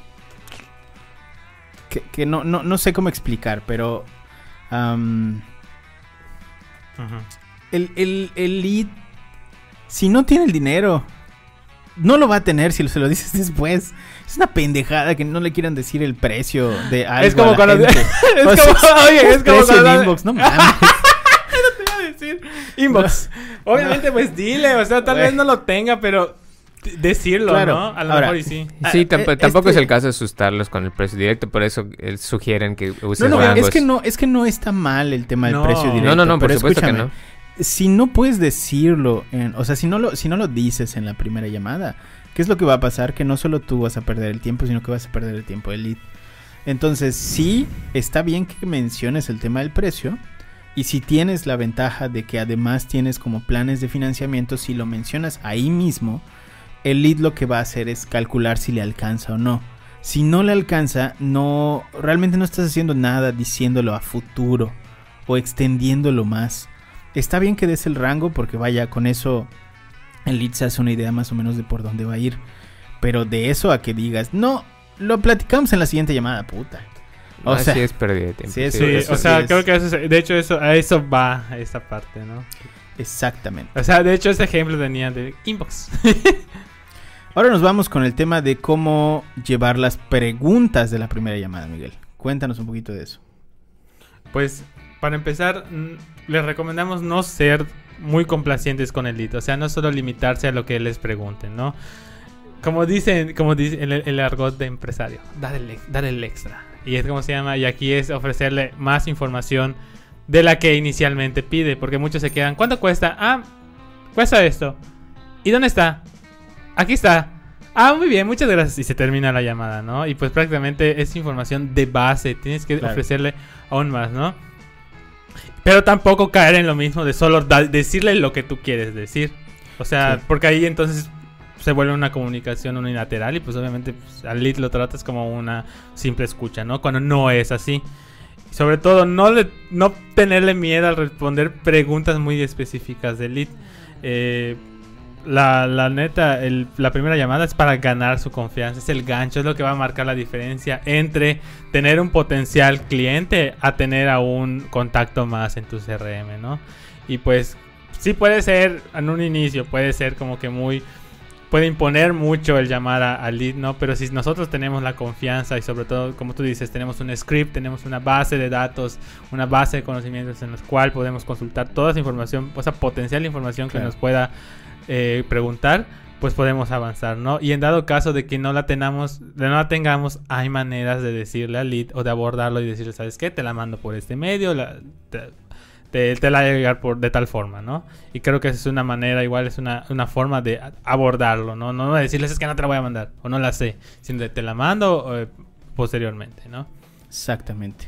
Que, que no, no, no sé cómo explicar, pero. el, el, el lead. Si no tiene el dinero. No lo va a tener si se lo dices después. Es una pendejada que no le quieran decir el precio de algo. Es como a la cuando- gente. es O sea, como, oye, es como precio en cuando- inbox, no mames. te iba a decir inbox. Obviamente, pues dile, o sea, tal vez no lo tenga, pero decirlo, Claro. ¿no? A lo Ahora, mejor y sí. Sí, Ah, tamp- eh, tampoco este- es el caso de asustarlos con el precio directo, por eso eh, sugieren que No, usen no, rangos. es que no, es que no está mal el tema del No. precio No, directo. No, no, no, por pero supuesto que escúchame, no. Si no puedes decirlo, en- o sea, si no lo, si no lo dices en la primera llamada, ¿qué es lo que va a pasar? Que no solo tú vas a perder el tiempo, sino que vas a perder el tiempo del lead. Entonces, sí, está bien que menciones el tema del precio. Y si tienes la ventaja de que además tienes como planes de financiamiento, si lo mencionas ahí mismo, el lead lo que va a hacer es calcular si le alcanza o no. Si no le alcanza, no realmente no estás haciendo nada diciéndolo a futuro o extendiéndolo más. Está bien que des el rango porque vaya, con eso el lead se hace una idea más o menos de por dónde va a ir. Pero de eso a que digas, no, lo platicamos en la siguiente llamada, puta. O sea, sí es pérdida de tiempo. sí, eso- Sí, eso o sea, sí creo es- que eso es- de hecho eso, a eso va esta parte, ¿no? Exactamente. O sea, de hecho ese ejemplo tenía de inbox. Ahora nos vamos con el tema de cómo llevar las preguntas de la primera llamada, Miguel. Cuéntanos un poquito de eso. Pues para empezar, les recomendamos no ser muy complacientes con el lead, o sea, no solo limitarse a lo que les pregunten, ¿no? Como dicen, como dice el, argot de empresario, dar el, el extra. Y es como se llama, y aquí es ofrecerle más información de la que inicialmente pide, porque muchos se quedan, ¿cuánto cuesta? Ah, cuesta esto. ¿Y dónde está? Aquí está. Ah, muy bien, muchas gracias. Y se termina la llamada, ¿no? Y pues prácticamente es información de base. Tienes que Claro. ofrecerle aún más, ¿no? Pero tampoco caer en lo mismo de solo decirle lo que tú quieres decir. O sea, Sí. porque ahí entonces se vuelve una comunicación unilateral y pues obviamente pues, al lead lo tratas como una simple escucha, ¿no? Cuando no es así. Y sobre todo, no, le, no tenerle miedo al responder preguntas muy específicas del lead. Eh, la, la neta, el- la primera llamada es para ganar su confianza. Es el gancho, es lo que va a marcar la diferencia entre tener un potencial cliente a tener a un contacto más en tu CRM, ¿no? Y pues, sí puede ser en un inicio, puede ser como que muy. Puede imponer mucho el llamar al lead, ¿no? Pero si nosotros tenemos la confianza y sobre todo, como tú dices, tenemos un script, tenemos una base de datos, una base de conocimientos en los cual podemos consultar toda esa información, o sea, potencial información que nos pueda eh, preguntar, pues podemos avanzar, ¿no? Y en dado caso de que no la tengamos, de no la tengamos, hay maneras de decirle al lead o de abordarlo y decirle, ¿sabes qué? Te la mando por este medio, la, te, te, la a llegar por, de tal forma, ¿no? Y creo que es una manera, igual es una, una forma de abordarlo, ¿no? No decirles es que no te la voy a mandar o no la sé, sino te la mando eh, posteriormente, ¿no? Exactamente.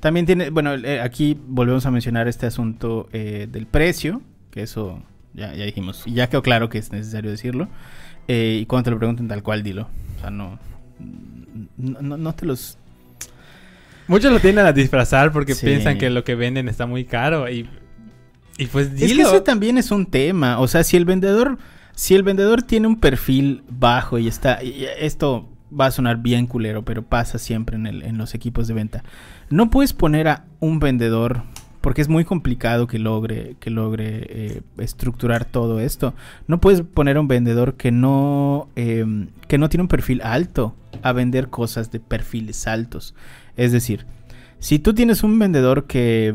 También tiene, bueno, eh, aquí volvemos a mencionar este asunto eh, del precio, que eso ya, ya dijimos, y ya quedó claro que es necesario decirlo. Y cuando te lo pregunten tal cual, dilo. O sea, no, no, no- no te los... Muchos lo tienden a disfrazar porque Sí. piensan que lo que venden está muy caro y, y pues Es que dilo. eso también es un tema. O sea, si el vendedor, si el vendedor tiene un perfil bajo y está, y esto va a sonar bien culero, pero pasa siempre en, el- en los equipos de venta. No puedes poner a un vendedor porque es muy complicado que logre que logre eh, estructurar todo esto. No puedes poner a un vendedor que no eh, que no tiene un perfil alto a vender cosas de perfiles altos. Es decir, si tú tienes un vendedor que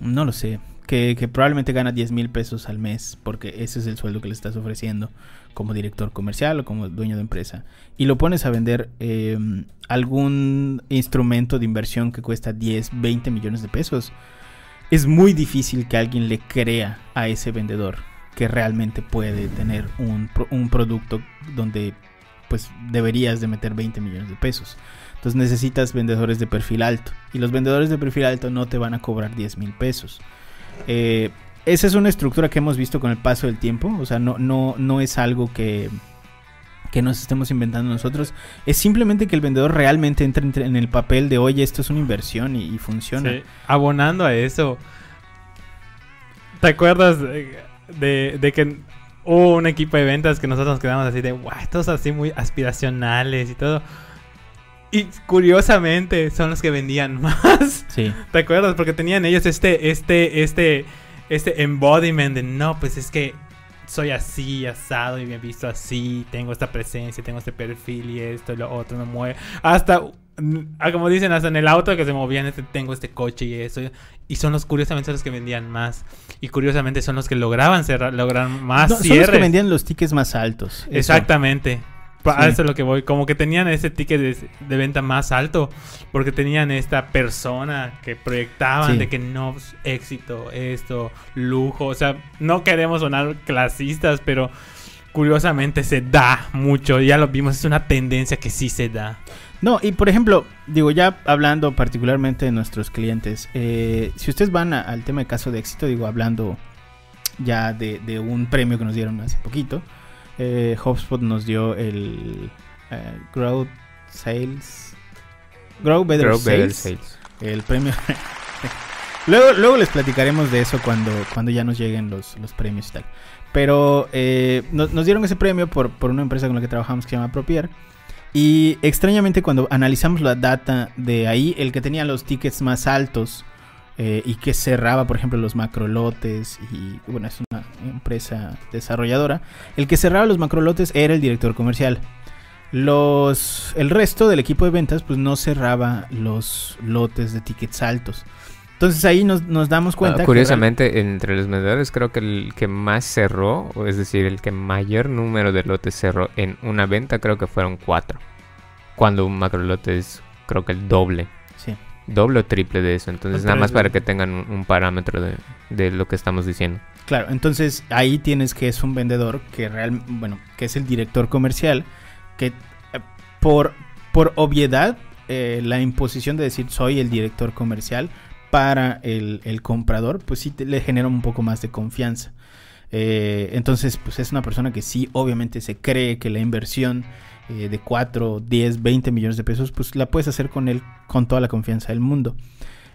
no lo sé, que, probablemente gana 10 mil pesos al mes, porque ese es el sueldo que le estás ofreciendo como director comercial o como dueño de empresa, y lo pones a vender eh, algún instrumento de inversión que cuesta 10, 20 millones de pesos, es muy difícil que alguien le crea a ese vendedor que realmente puede tener un, un producto donde pues deberías de meter 20 millones de pesos. Entonces necesitas vendedores de perfil alto. Y los vendedores de perfil alto no te van a cobrar 10 mil pesos. Eh, esa es una estructura que hemos visto con el paso del tiempo. O sea, no, no, no es algo que, que nos estemos inventando nosotros. Es simplemente que el vendedor realmente entre en el papel de, oye, esto es una inversión y, funciona. Sí, Abonando a eso. ¿Te acuerdas de, de- de que hubo un equipo de ventas que nosotros nos quedamos así de, wow, estos así muy aspiracionales y todo? Y curiosamente son los que vendían más. Sí. ¿Te acuerdas? Porque tenían ellos este, este, este, este embodiment de no, pues es que soy así, asado y me he visto así, tengo esta presencia, tengo este perfil y esto y lo otro, me mueve. Hasta, ah, como dicen, hasta en el auto que se movían, este, tengo este coche y eso. Y son los, curiosamente, son los que vendían más. Y curiosamente son los que lograban cerrar, lograr más No, son los cierres. que vendían los tickets más altos. Eso. Pa- A Sí. eso es lo que voy. Como que tenían ese ticket de, de venta más alto. Porque tenían esta persona que proyectaban Sí. de que no, éxito, esto, lujo. O sea, no queremos sonar clasistas, pero curiosamente se da mucho. Ya lo vimos, es una tendencia que sí se da. No, y por ejemplo, digo, ya hablando particularmente de nuestros clientes, eh, si ustedes van a- al tema de caso de éxito, digo, hablando ya de, de un premio que nos dieron hace poquito, eh, HubSpot nos dio el eh, Growth Sales. Grow Better, Grow Better Sales, Sales. El premio. luego, luego les platicaremos de eso cuando, cuando ya nos lleguen los, los premios y tal. Pero eh, nos, nos dieron ese premio por, por una empresa con la que trabajamos que se llama Propier. Y extrañamente cuando analizamos la data de ahí, el que tenía los tickets más altos eh, y que cerraba, por ejemplo, los macrolotes, y bueno, es una empresa desarrolladora, el que cerraba los macrolotes era el director comercial. Los, el resto del equipo de ventas pues no cerraba los lotes de tickets altos. Entonces ahí nos, nos damos cuenta. Ah, que curiosamente, entre los vendedores creo que el que más cerró, es decir, el que mayor número de lotes cerró en una venta, creo que fueron cuatro. Cuando un macro lote es creo que el doble. Doble o triple de eso. Entonces, nada más para que tengan un, un parámetro de, de lo que estamos diciendo. Claro, entonces ahí tienes que es un vendedor que real, bueno, que es el director comercial, que eh, por, por obviedad, eh, la imposición de decir soy el director comercial para el, el comprador, pues sí te- le genera un poco más de confianza. Eh, entonces, pues es una persona que sí, obviamente se cree que la inversión eh, de 4, 10, 20 millones de pesos, pues la puedes hacer con él con toda la confianza del mundo.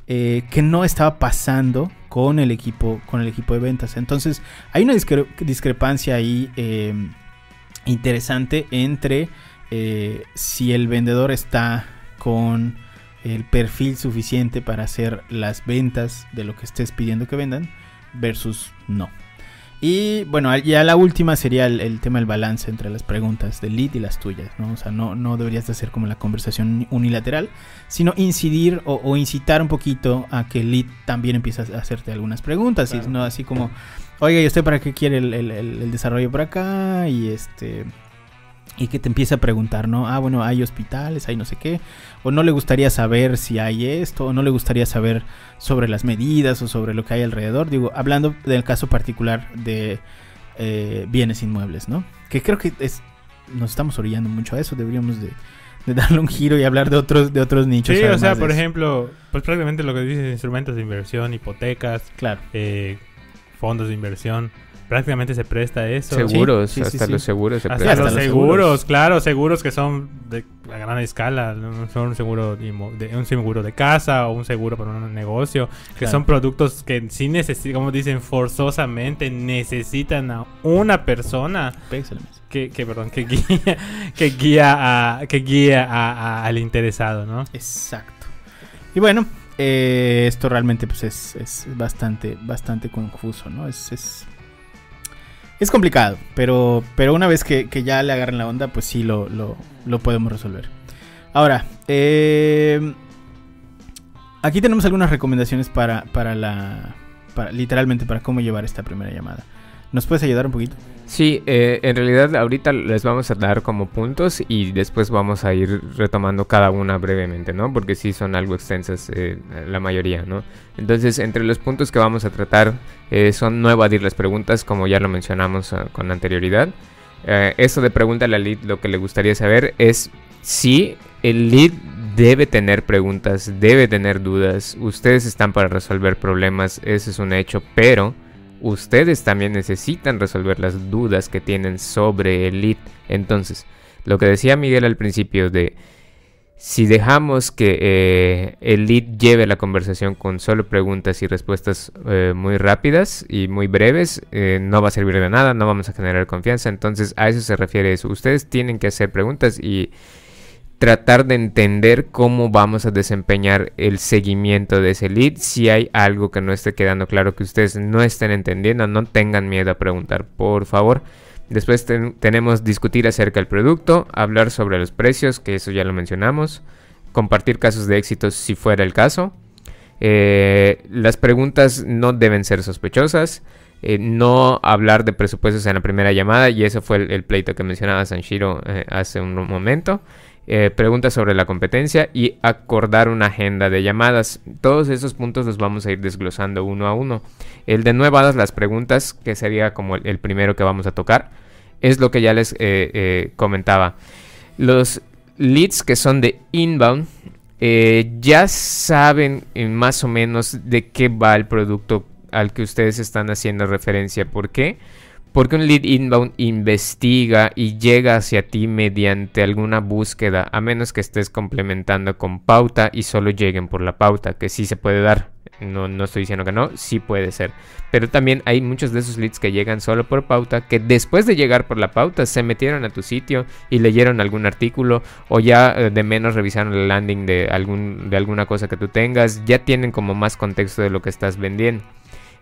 Eh, que no estaba pasando con el equipo, con el equipo de ventas. Entonces, hay una discre- discrepancia ahí eh, interesante entre eh, si el vendedor está con el perfil suficiente para hacer las ventas de lo que estés pidiendo que vendan versus no. Y bueno, ya la última sería el, el tema del balance entre las preguntas del lead y las tuyas, ¿no? O sea, no, no deberías de hacer como la conversación unilateral, sino incidir o, o incitar un poquito a que el lead también empiece a hacerte algunas preguntas, y no así como, oiga, ¿y usted para qué quiere el, el- el- el desarrollo por acá? Y este... Y que te empiece a preguntar, ¿no? Ah, bueno, hay hospitales, hay no sé qué. O no le gustaría saber si hay esto, o no le gustaría saber sobre las medidas o sobre lo que hay alrededor. Digo, hablando del caso particular de eh, bienes inmuebles, ¿no? Que creo que es, nos estamos orillando mucho a eso. Deberíamos de, de darle un giro y hablar de otros, de otros nichos. Sí, o sea, por ejemplo, pues prácticamente lo que dices, instrumentos de inversión, hipotecas, Claro. eh, fondos de inversión, prácticamente se presta a eso. Seguros, sí, sí, hasta sí. los seguros se Hasta, prestan. los seguros, seguros. claro, seguros que son de a gran escala, son un seguro de, un seguro de casa o un seguro para un negocio, que Claro. son productos que sí necesitan, como dicen, forzosamente necesitan a una persona que, que perdón, que guía, que guía a, que guía a- a- al interesado, ¿no? Exacto. Y bueno, eh, esto realmente pues es, es bastante, bastante confuso, ¿no? Es, es, es complicado, pero, pero una vez que, que ya le agarran la onda, pues sí lo, lo, lo podemos resolver. Ahora, eh, aquí tenemos algunas recomendaciones para, para la... Literalmente para cómo llevar esta primera llamada. ¿Nos puedes ayudar un poquito? Sí, eh, en realidad ahorita les vamos a dar como puntos y después vamos a ir retomando cada una brevemente, ¿no? Porque sí son algo extensas eh, la mayoría, ¿no? Entonces, entre los puntos que vamos a tratar eh, son no evadir las preguntas, como ya lo mencionamos ah, con anterioridad. Eh, esto de pregúntale al lead, lo que le gustaría saber es si el lead debe tener preguntas, debe tener dudas. Ustedes están para resolver problemas, ese es un hecho, pero ustedes también necesitan resolver las dudas que tienen sobre el lead. Entonces, lo que decía Miguel al principio de si dejamos que eh, el lead lleve la conversación con solo preguntas y respuestas eh, muy rápidas y muy breves, eh, no va a servir de nada, no vamos a generar confianza. Entonces, a eso se refiere eso. Ustedes tienen que hacer preguntas y tratar de entender cómo vamos a desempeñar el seguimiento de ese lead. Si hay algo que no esté quedando claro que ustedes no estén entendiendo, no tengan miedo a preguntar, por favor. Después ten- tenemos discutir acerca del producto, hablar sobre los precios, que eso ya lo mencionamos, compartir casos de éxito si fuera el caso. Eh, las preguntas no deben ser sospechosas. eh, no hablar de presupuestos en la primera llamada, y eso fue el, pleito que mencionaba Sanshiro eh, hace un momento. Eh, preguntas sobre la competencia y acordar una agenda de llamadas. Todos esos puntos los vamos a ir desglosando uno a uno. El de nuevas las preguntas, que sería como el, primero que vamos a tocar, es lo que ya les eh, eh, comentaba. Los leads que son de inbound ya saben más o menos de qué va el producto al que ustedes están haciendo referencia. ¿Por qué? Un lead inbound investiga y llega hacia ti mediante alguna búsqueda, a menos que estés complementando con pauta y solo lleguen por la pauta, que sí se puede dar. No, no estoy diciendo que no, sí puede ser. Pero también hay muchos de esos leads que llegan solo por pauta, que después de llegar por la pauta se metieron a tu sitio y leyeron algún artículo o ya eh, de menos revisaron el landing de, algún, de alguna cosa que tú tengas, ya tienen como más contexto de lo que estás vendiendo.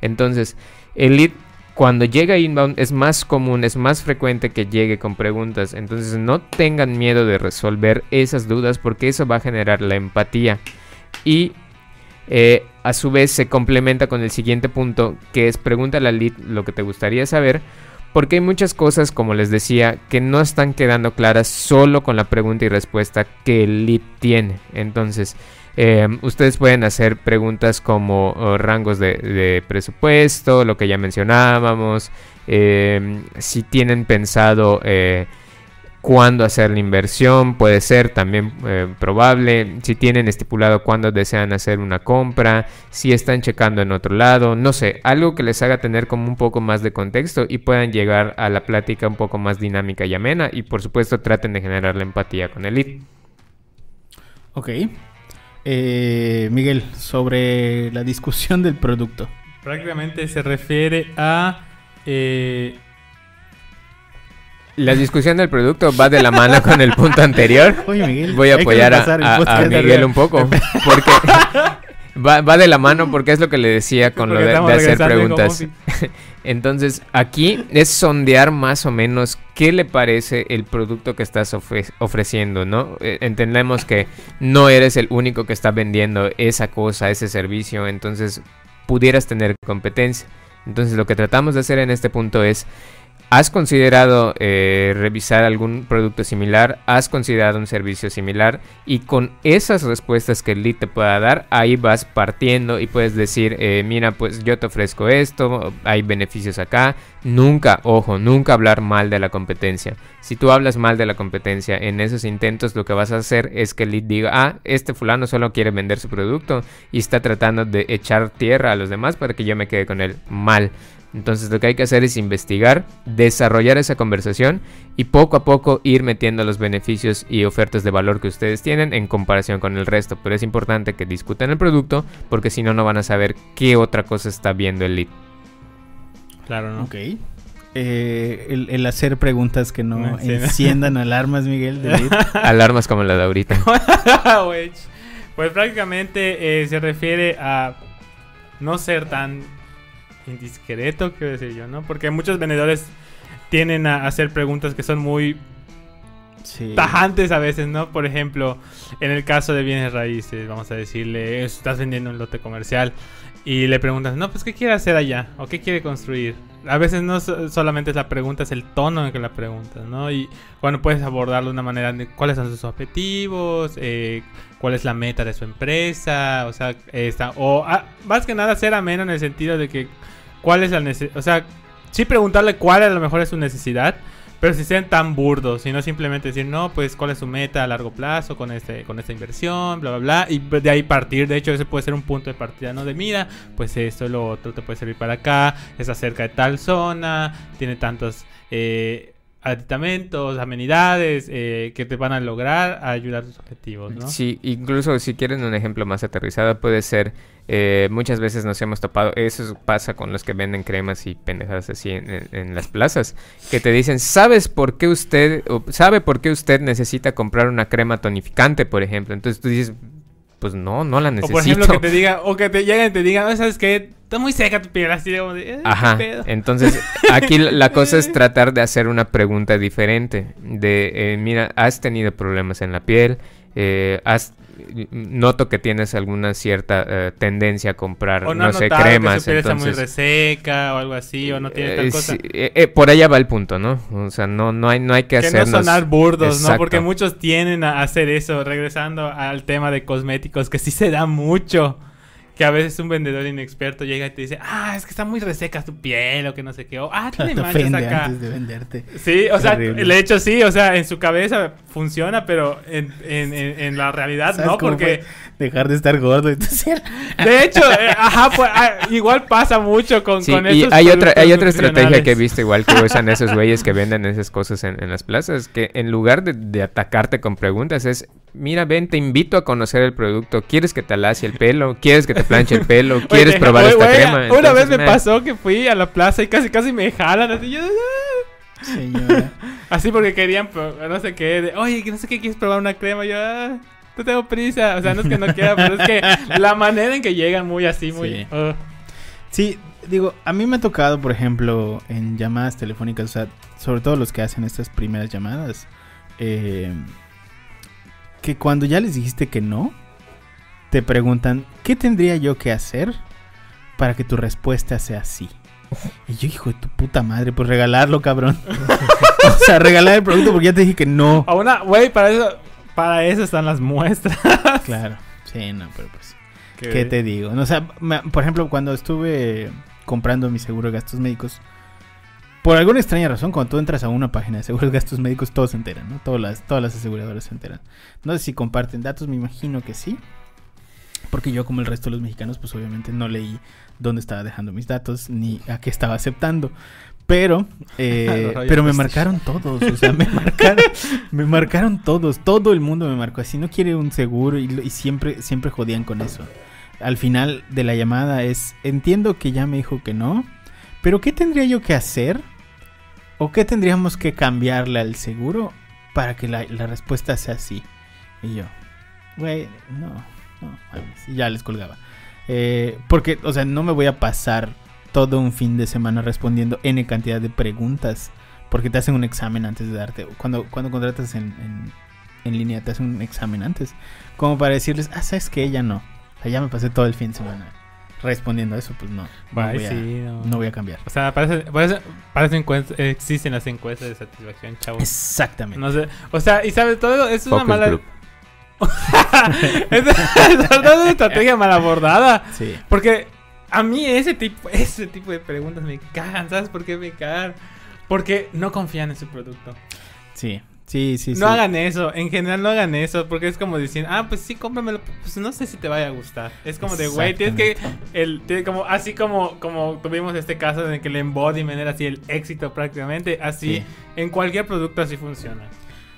Entonces, el lead cuando llega inbound es más común, es más frecuente que llegue con preguntas. Entonces no tengan miedo de resolver esas dudas porque eso va a generar la empatía. Y eh, a su vez se complementa con el siguiente punto que es pregunta al lead lo que te gustaría saber. Porque hay muchas cosas, como les decía, que no están quedando claras solo con la pregunta y respuesta que el lead tiene. Entonces, eh, ustedes pueden hacer preguntas como oh, rangos de, presupuesto, lo que ya mencionábamos, eh, si tienen pensado eh, cuándo hacer la inversión, puede ser también probable, si tienen estipulado cuándo desean hacer una compra, si están checando en otro lado, no sé, algo que les haga tener como un poco más de contexto y puedan llegar a la plática un poco más dinámica y amena y por supuesto traten de generar la empatía con el lead. Ok. Eh, Miguel, sobre la discusión del producto. Prácticamente se refiere a... Eh, la discusión del producto va de la mano con el punto anterior. Oye, Miguel, Voy a apoyar a, Miguel un poco. Porque va, va, de la mano porque es lo que le decía con lo de, de hacer preguntas. Entonces, aquí es sondear más o menos qué le parece el producto que estás ofreciendo, ¿no? Eh, entendemos que no eres el único que está vendiendo esa cosa, ese servicio, entonces pudieras tener competencia. Entonces, lo que tratamos de hacer en este punto es ¿Has considerado eh, revisar algún producto similar? ¿Has considerado un servicio similar? Y con esas respuestas que el lead te pueda dar, ahí vas partiendo y puedes decir, eh, mira, pues yo te ofrezco esto, hay beneficios acá. Nunca, ojo, nunca hablar mal de la competencia. Si tú hablas mal de la competencia en esos intentos, lo que vas a hacer es que el lead diga, ah, este fulano solo quiere vender su producto y está tratando de echar tierra a los demás para que yo me quede con él mal. Entonces lo que hay que hacer es investigar, desarrollar esa conversación y poco a poco ir metiendo los beneficios y ofertas de valor que ustedes tienen en comparación con el resto. Pero es importante que discutan el producto porque si no, no van a saber qué otra cosa está viendo el lead. Claro, ¿no? Ok. Eh, el, hacer preguntas que no enciendan alarmas, Miguel. alarmas como la de ahorita. pues prácticamente eh, se refiere a no ser tan indiscreto, quiero decir yo, ¿no? Porque muchos vendedores tienen a hacer preguntas que son muy tajantes a veces, ¿no? Por ejemplo, en el caso de bienes raíces, vamos a decirle, estás vendiendo un lote comercial y le preguntas, no, pues ¿qué quiere hacer allá? ¿O qué quiere construir? A veces no solamente es la pregunta, es el tono en que la preguntas, ¿no? Y bueno, puedes abordarlo de una manera de cuáles son sus objetivos, eh, cuál es la meta de su empresa, o sea, esta, o ah, más que nada ser ameno en el sentido de que cuál es la necesidad, o sea, sí preguntarle cuál a lo mejor es su necesidad, pero si sean tan burdos, y no simplemente decir, no, pues cuál es su meta a largo plazo con este con esta inversión, bla, bla, bla, y de ahí partir, de hecho ese puede ser un punto de partida, ¿no? De mira, pues esto, lo otro te puede servir para acá, es acerca de tal zona, tiene tantos... Eh, aditamentos, amenidades eh, que te van a lograr ayudar a tus objetivos, ¿no? Sí, incluso si quieren un ejemplo más aterrizado puede ser, eh, muchas veces nos hemos topado, eso pasa con los que venden cremas y pendejadas así en, las plazas, que te dicen, ¿sabes por qué usted, sabe por qué usted necesita comprar una crema tonificante, por ejemplo? Entonces tú dices, pues no, no la necesito. O por ejemplo que te diga, o que te lleguen y te digan, ¿sabes qué? Está muy seca tu piel, así de, Ajá. Entonces, aquí la cosa es tratar de hacer una pregunta diferente. De, eh, mira, has tenido problemas en la piel, eh, has noto que tienes alguna cierta eh, tendencia a comprar, no, no sé, cremas. Que entonces, muy reseca o algo así, o no tiene tal cosa. por allá va el punto, ¿no? O sea, no, no, hay, no hay que, hacer. Que no sonar burdos, ¿no? Porque muchos tienen a hacer eso, regresando al tema de cosméticos, que sí se da mucho que a veces un vendedor inexperto llega y te dice, ah, es que está muy reseca tu piel o que no sé qué, o ah, tiene Te manchas acá. antes de venderte. Sí, o sea, de hecho sí, o sea, en su cabeza funciona, pero en, en, en, en la realidad ¿Sabes no, cómo porque fue Dejar de estar gordo y decir, de hecho, eh, ajá, pues ah, igual pasa mucho con, Sí, con y hay otra, hay otra estrategia que he visto igual que usan esos güeyes que venden esas cosas en, en las plazas, que en lugar de, de atacarte con preguntas es, mira, ven, te invito a conocer el producto, ¿quieres que te alacie el pelo? ¿Quieres que te planche el pelo? ¿Quieres probar oye, esta crema? Una Entonces, vez me pasó que fui a la plaza y casi casi me jalan así, yo, "Ah". señora. así porque querían, no sé qué, de, oye, no sé qué, ¿quieres probar una crema? Yo, ah, no tengo prisa, o sea, no es que no quiera, pero es que la manera en que llegan muy así, muy... Sí. "Ugh". Sí, digo, a mí me ha tocado, por ejemplo, en llamadas telefónicas, o sea, sobre todo los que hacen estas primeras llamadas, eh, que cuando ya les dijiste que no, te preguntan, ¿qué tendría yo que hacer para que tu respuesta sea así? Y yo, hijo de tu puta madre, pues regalarlo, cabrón. o sea, regalar el producto porque ya te dije que no. A una, güey, para eso, para eso están las muestras. Claro, sí, no, pero pues... ¿Qué te digo? No, o sea, me- por ejemplo, cuando estuve comprando mi seguro de gastos médicos, por alguna extraña razón, cuando tú entras a una página de seguros de gastos médicos, todos se enteran, ¿no? Todas las, todas las aseguradoras se enteran. No sé si comparten datos, me imagino que sí. Porque yo, como el resto de los mexicanos, pues obviamente no leí dónde estaba dejando mis datos ni a qué estaba aceptando. Pero, eh, pero me marcaron todos, o sea, me marcaron, me marcaron todos, todo el mundo me marcó así, no quiere un seguro y, y siempre, siempre jodían con eso. Al final de la llamada es, entiendo que ya me dijo que no, pero ¿qué tendría yo que hacer? ¿O qué tendríamos que cambiarle al seguro para que la, respuesta sea así? Y yo, güey, no, no, mames", y ya les colgaba. Eh, porque, o sea, no me voy a pasar todo un fin de semana respondiendo N cantidad de preguntas. Porque te hacen un examen antes de darte. Cuando, cuando contratas en, en, en línea, te hacen un examen antes. Como para decirles, ah, sabes que ya no. O sea, ya me pasé todo el fin de semana respondiendo a eso, pues no. No, Ay, voy, a, sí, no. no voy a cambiar. O sea, para eso encuest- existen las encuestas de satisfacción, chavos. Exactamente. No sé, o sea, y sabes, todo eso es una Focus mala... group. es, es una estrategia mal abordada. Sí. Porque a mí ese tipo, ese tipo de preguntas me cagan, ¿sabes por qué me cagan? Porque no confían en su producto. Sí. Sí, sí, no sí. hagan eso, en general no hagan eso, porque es como decir, ah, pues sí, cómpramelo, pues no sé si te vaya a gustar. Es como de, güey, tienes que, el, tiene como, así como, como tuvimos este caso en el que el embodiment era así el éxito prácticamente, así, Sí. en cualquier producto así funciona.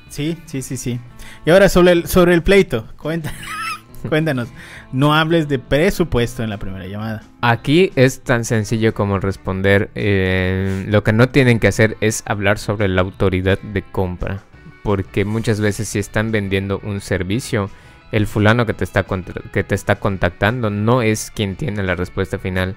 Sí, sí, sí, sí. Y ahora sobre el, sobre el pleito, cuenta, cuéntanos. No hables de presupuesto en la primera llamada. Aquí es tan sencillo como responder. eh, lo que no tienen que hacer es hablar sobre la autoridad de compra. Porque muchas veces si están vendiendo un servicio, el fulano que te está, que te está contactando no es quien tiene la respuesta final.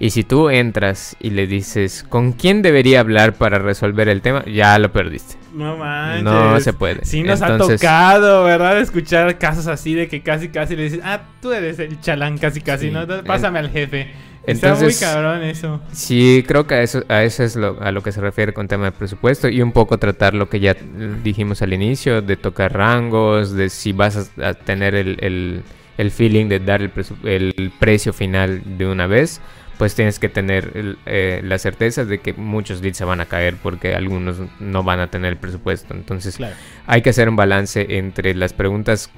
Y si tú entras y le dices, ¿con quién debería hablar para resolver el tema? Ya lo perdiste. No manches. No se puede. Sí nos Entonces- ha tocado, ¿verdad? Escuchar casos así de que casi casi le dices, ah, tú eres el chalán casi casi, Sí. ¿no? Entonces, Pásame al jefe. Está muy Entonces- cabrón eso. Sí, creo que a eso, a eso es lo, a lo que se refiere con tema de presupuesto y un poco tratar lo que ya dijimos al inicio, de tocar rangos, de si vas a, a tener el, el- el feeling de dar el, el precio final de una vez, pues tienes que tener eh, la certeza de que muchos leads se van a caer porque algunos no van a tener el presupuesto. Entonces Claro. hay que hacer un balance entre las preguntas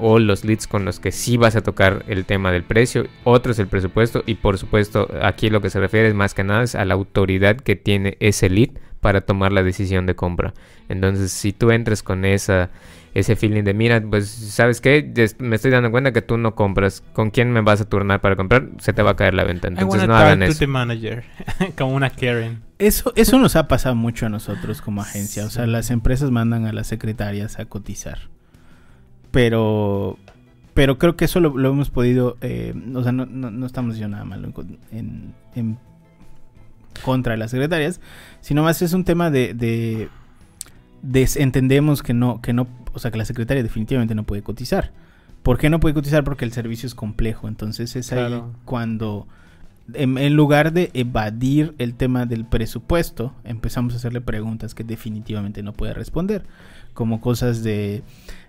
o los leads con los que sí vas a tocar el tema del precio, otros el presupuesto y por supuesto aquí lo que se refiere es más que nada es a la autoridad que tiene ese lead para tomar la decisión de compra. Entonces si tú entras con esa ese feeling de mira, pues sabes qué, me estoy dando cuenta que tú no compras, ¿con quién me vas a turnar para comprar? Se te va a caer la venta. Entonces no hagan eso. the manager. Como una Karen. Eso, eso nos ha pasado mucho a nosotros como agencia. O sea, las empresas mandan a las secretarias a cotizar. Pero, pero creo que eso lo, lo hemos podido. eh, o sea, no, no, no estamos diciendo nada malo en, en- contra de las secretarias, sino más es un tema de, de, de- entendemos que no, que no, o sea, que la secretaria definitivamente no puede cotizar. ¿Por qué no puede cotizar? Porque el servicio es complejo. Entonces es ahí cuando en, en lugar de evadir el tema del presupuesto, empezamos a hacerle preguntas que definitivamente no puede responder. como cosas de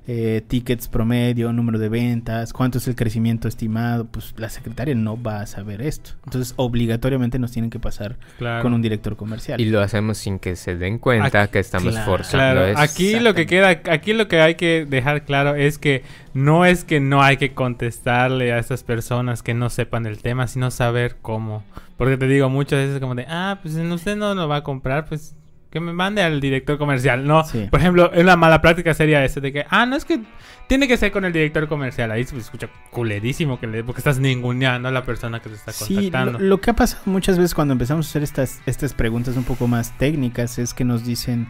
eh, tickets promedio, número de ventas, cuánto es el crecimiento estimado, pues la secretaria no va a saber esto. Entonces, obligatoriamente nos tienen que pasar Claro. con un director comercial. Y lo hacemos sin que se den cuenta Aquí- que estamos claro, forzando Claro, eso. aquí lo que queda, aquí lo que hay que dejar claro es que no es que no hay que contestarle a estas personas que no sepan el tema, sino saber cómo. Porque te digo muchas veces como de, ah, pues usted no lo va a comprar, pues que me mande al director comercial, ¿no? Sí. Por ejemplo, una mala práctica sería ese de que, ah, no es que tiene que ser con el director comercial. Ahí se escucha culerísimo que le, porque estás ninguneando a la persona que te está Sí, lo, contactando. lo que ha pasado muchas veces cuando empezamos a hacer estas, estas preguntas un poco más técnicas es que nos dicen,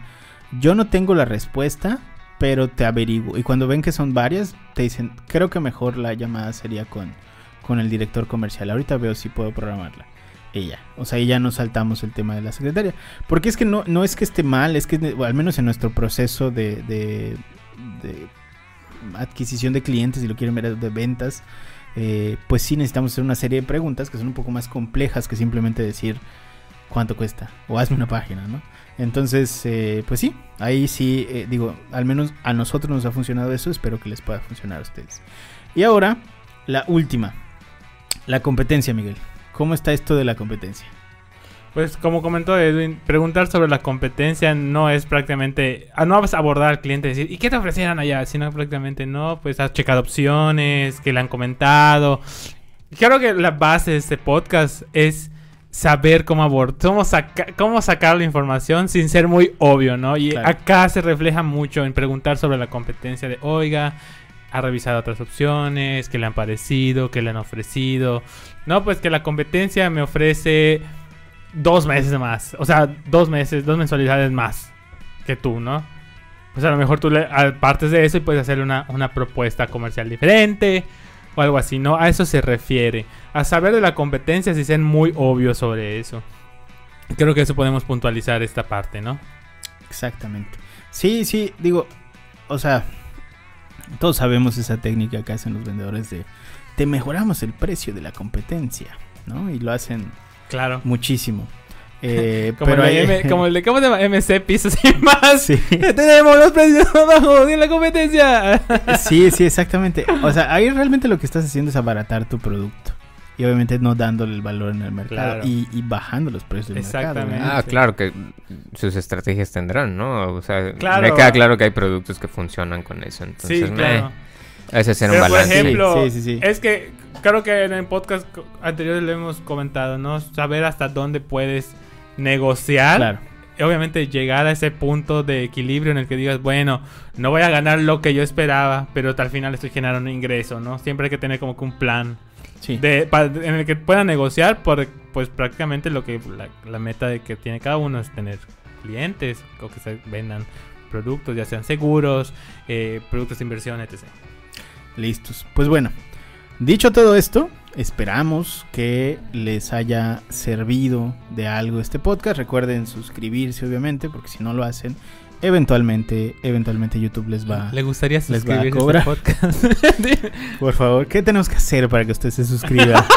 yo no tengo la respuesta, pero te averiguo. Y cuando ven que son varias, te dicen, creo que mejor la llamada sería con, con el director comercial. Ahorita veo si puedo programarla. Y ya. O sea, ahí ya nos saltamos el tema de la secretaria. Porque es que no, no es que esté mal, es que al menos en nuestro proceso de, de, de adquisición de clientes, si lo quieren ver de ventas, eh, pues sí necesitamos hacer una serie de preguntas que son un poco más complejas que simplemente decir cuánto cuesta o hazme una página, ¿no? Entonces, eh, pues sí, ahí sí, eh, digo, al menos a nosotros nos ha funcionado eso, espero que les pueda funcionar a ustedes. Y ahora, la última, la competencia, Miguel. ¿Cómo está esto de la competencia? Pues como comentó Edwin, preguntar sobre la competencia no es prácticamente... ah, no vas a abordar al cliente y decir, ¿y qué te ofrecieran allá? Sino prácticamente no, pues has checado opciones, que le han comentado. Creo que la base de este podcast es saber cómo abordar, cómo, saca- cómo sacar la información sin ser muy obvio, ¿no? Y Claro. acá se refleja mucho en preguntar sobre la competencia de, oiga, ha revisado otras opciones, qué le han parecido, qué le han ofrecido. No, pues que la competencia me ofrece dos meses más. O sea, dos meses, dos mensualidades más que tú, ¿no? Pues a lo mejor tú le partes de eso y puedes hacerle una, una propuesta comercial diferente o algo así, ¿no? A eso se refiere. A saber de la competencia si ser muy obvio sobre eso. Creo que eso podemos puntualizar esta parte, ¿no? Exactamente. Sí, sí, digo, o sea, todos sabemos esa técnica que hacen los vendedores de te mejoramos el precio de la competencia, ¿no? Y lo hacen Claro. muchísimo. Eh, Como, pero el M- como el de, ¿cómo se llama? MC Pisos y más. sí. Tenemos los precios bajos de la competencia. sí, sí, exactamente. O sea, ahí realmente lo que estás haciendo es abaratar tu producto. Y obviamente no dándole el valor en el mercado Claro. y, y bajando los precios del mercado. Exactamente. ¿no? Ah, claro que sus estrategias tendrán, ¿no? O sea, Claro. me queda claro que hay productos que funcionan con eso. Entonces, sí, claro. ese es ser un Pero, por balance. ejemplo, Sí, sí, sí. es que creo que en el podcast anterior lo hemos comentado, ¿no? Saber hasta dónde puedes negociar. Claro. Y Obviamente llegar a ese punto de equilibrio en el que digas, bueno, no voy a ganar lo que yo esperaba, pero al final estoy generando un ingreso, ¿no? Siempre hay que tener como que un plan Sí. de, pa- en el que pueda negociar, por, pues prácticamente lo que la, la meta de que tiene cada uno es tener clientes o que se vendan productos, ya sean seguros, eh, productos de inversión, etc. Listos. Pues bueno, dicho todo esto, esperamos que les haya servido de algo este podcast. Recuerden suscribirse, obviamente, porque si no lo hacen, eventualmente, eventualmente YouTube les va. ¿Le gustaría les va a suscribirse a este podcast? Por favor, ¿qué tenemos que hacer para que usted se suscriba?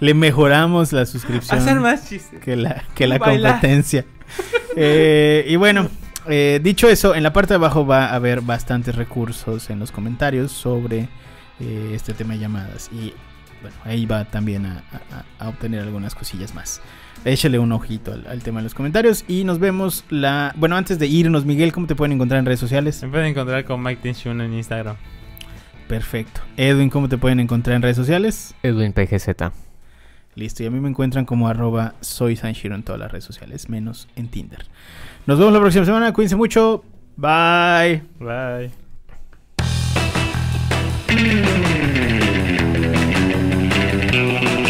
Le mejoramos la suscripción Hacer más chistes. que la, que la Bailar. competencia. Eh, y bueno, eh, dicho eso, en la parte de abajo va a haber bastantes recursos en los comentarios sobre eh, este tema de llamadas. Y bueno, ahí va también a, a- a obtener algunas cosillas más. Échale un ojito al, al tema de los comentarios. Y nos vemos la. Bueno, antes de irnos, Miguel, ¿cómo te pueden encontrar en redes sociales? Se pueden encontrar con Mike Tinshun en Instagram. Perfecto. Edwin, ¿cómo te pueden encontrar en redes sociales? Edwin PGZ. Listo, y a mí me encuentran como arroba soy Sanshiro en todas las redes sociales, menos en Tinder. Nos vemos la próxima semana, cuídense mucho. Bye. Bye. Thank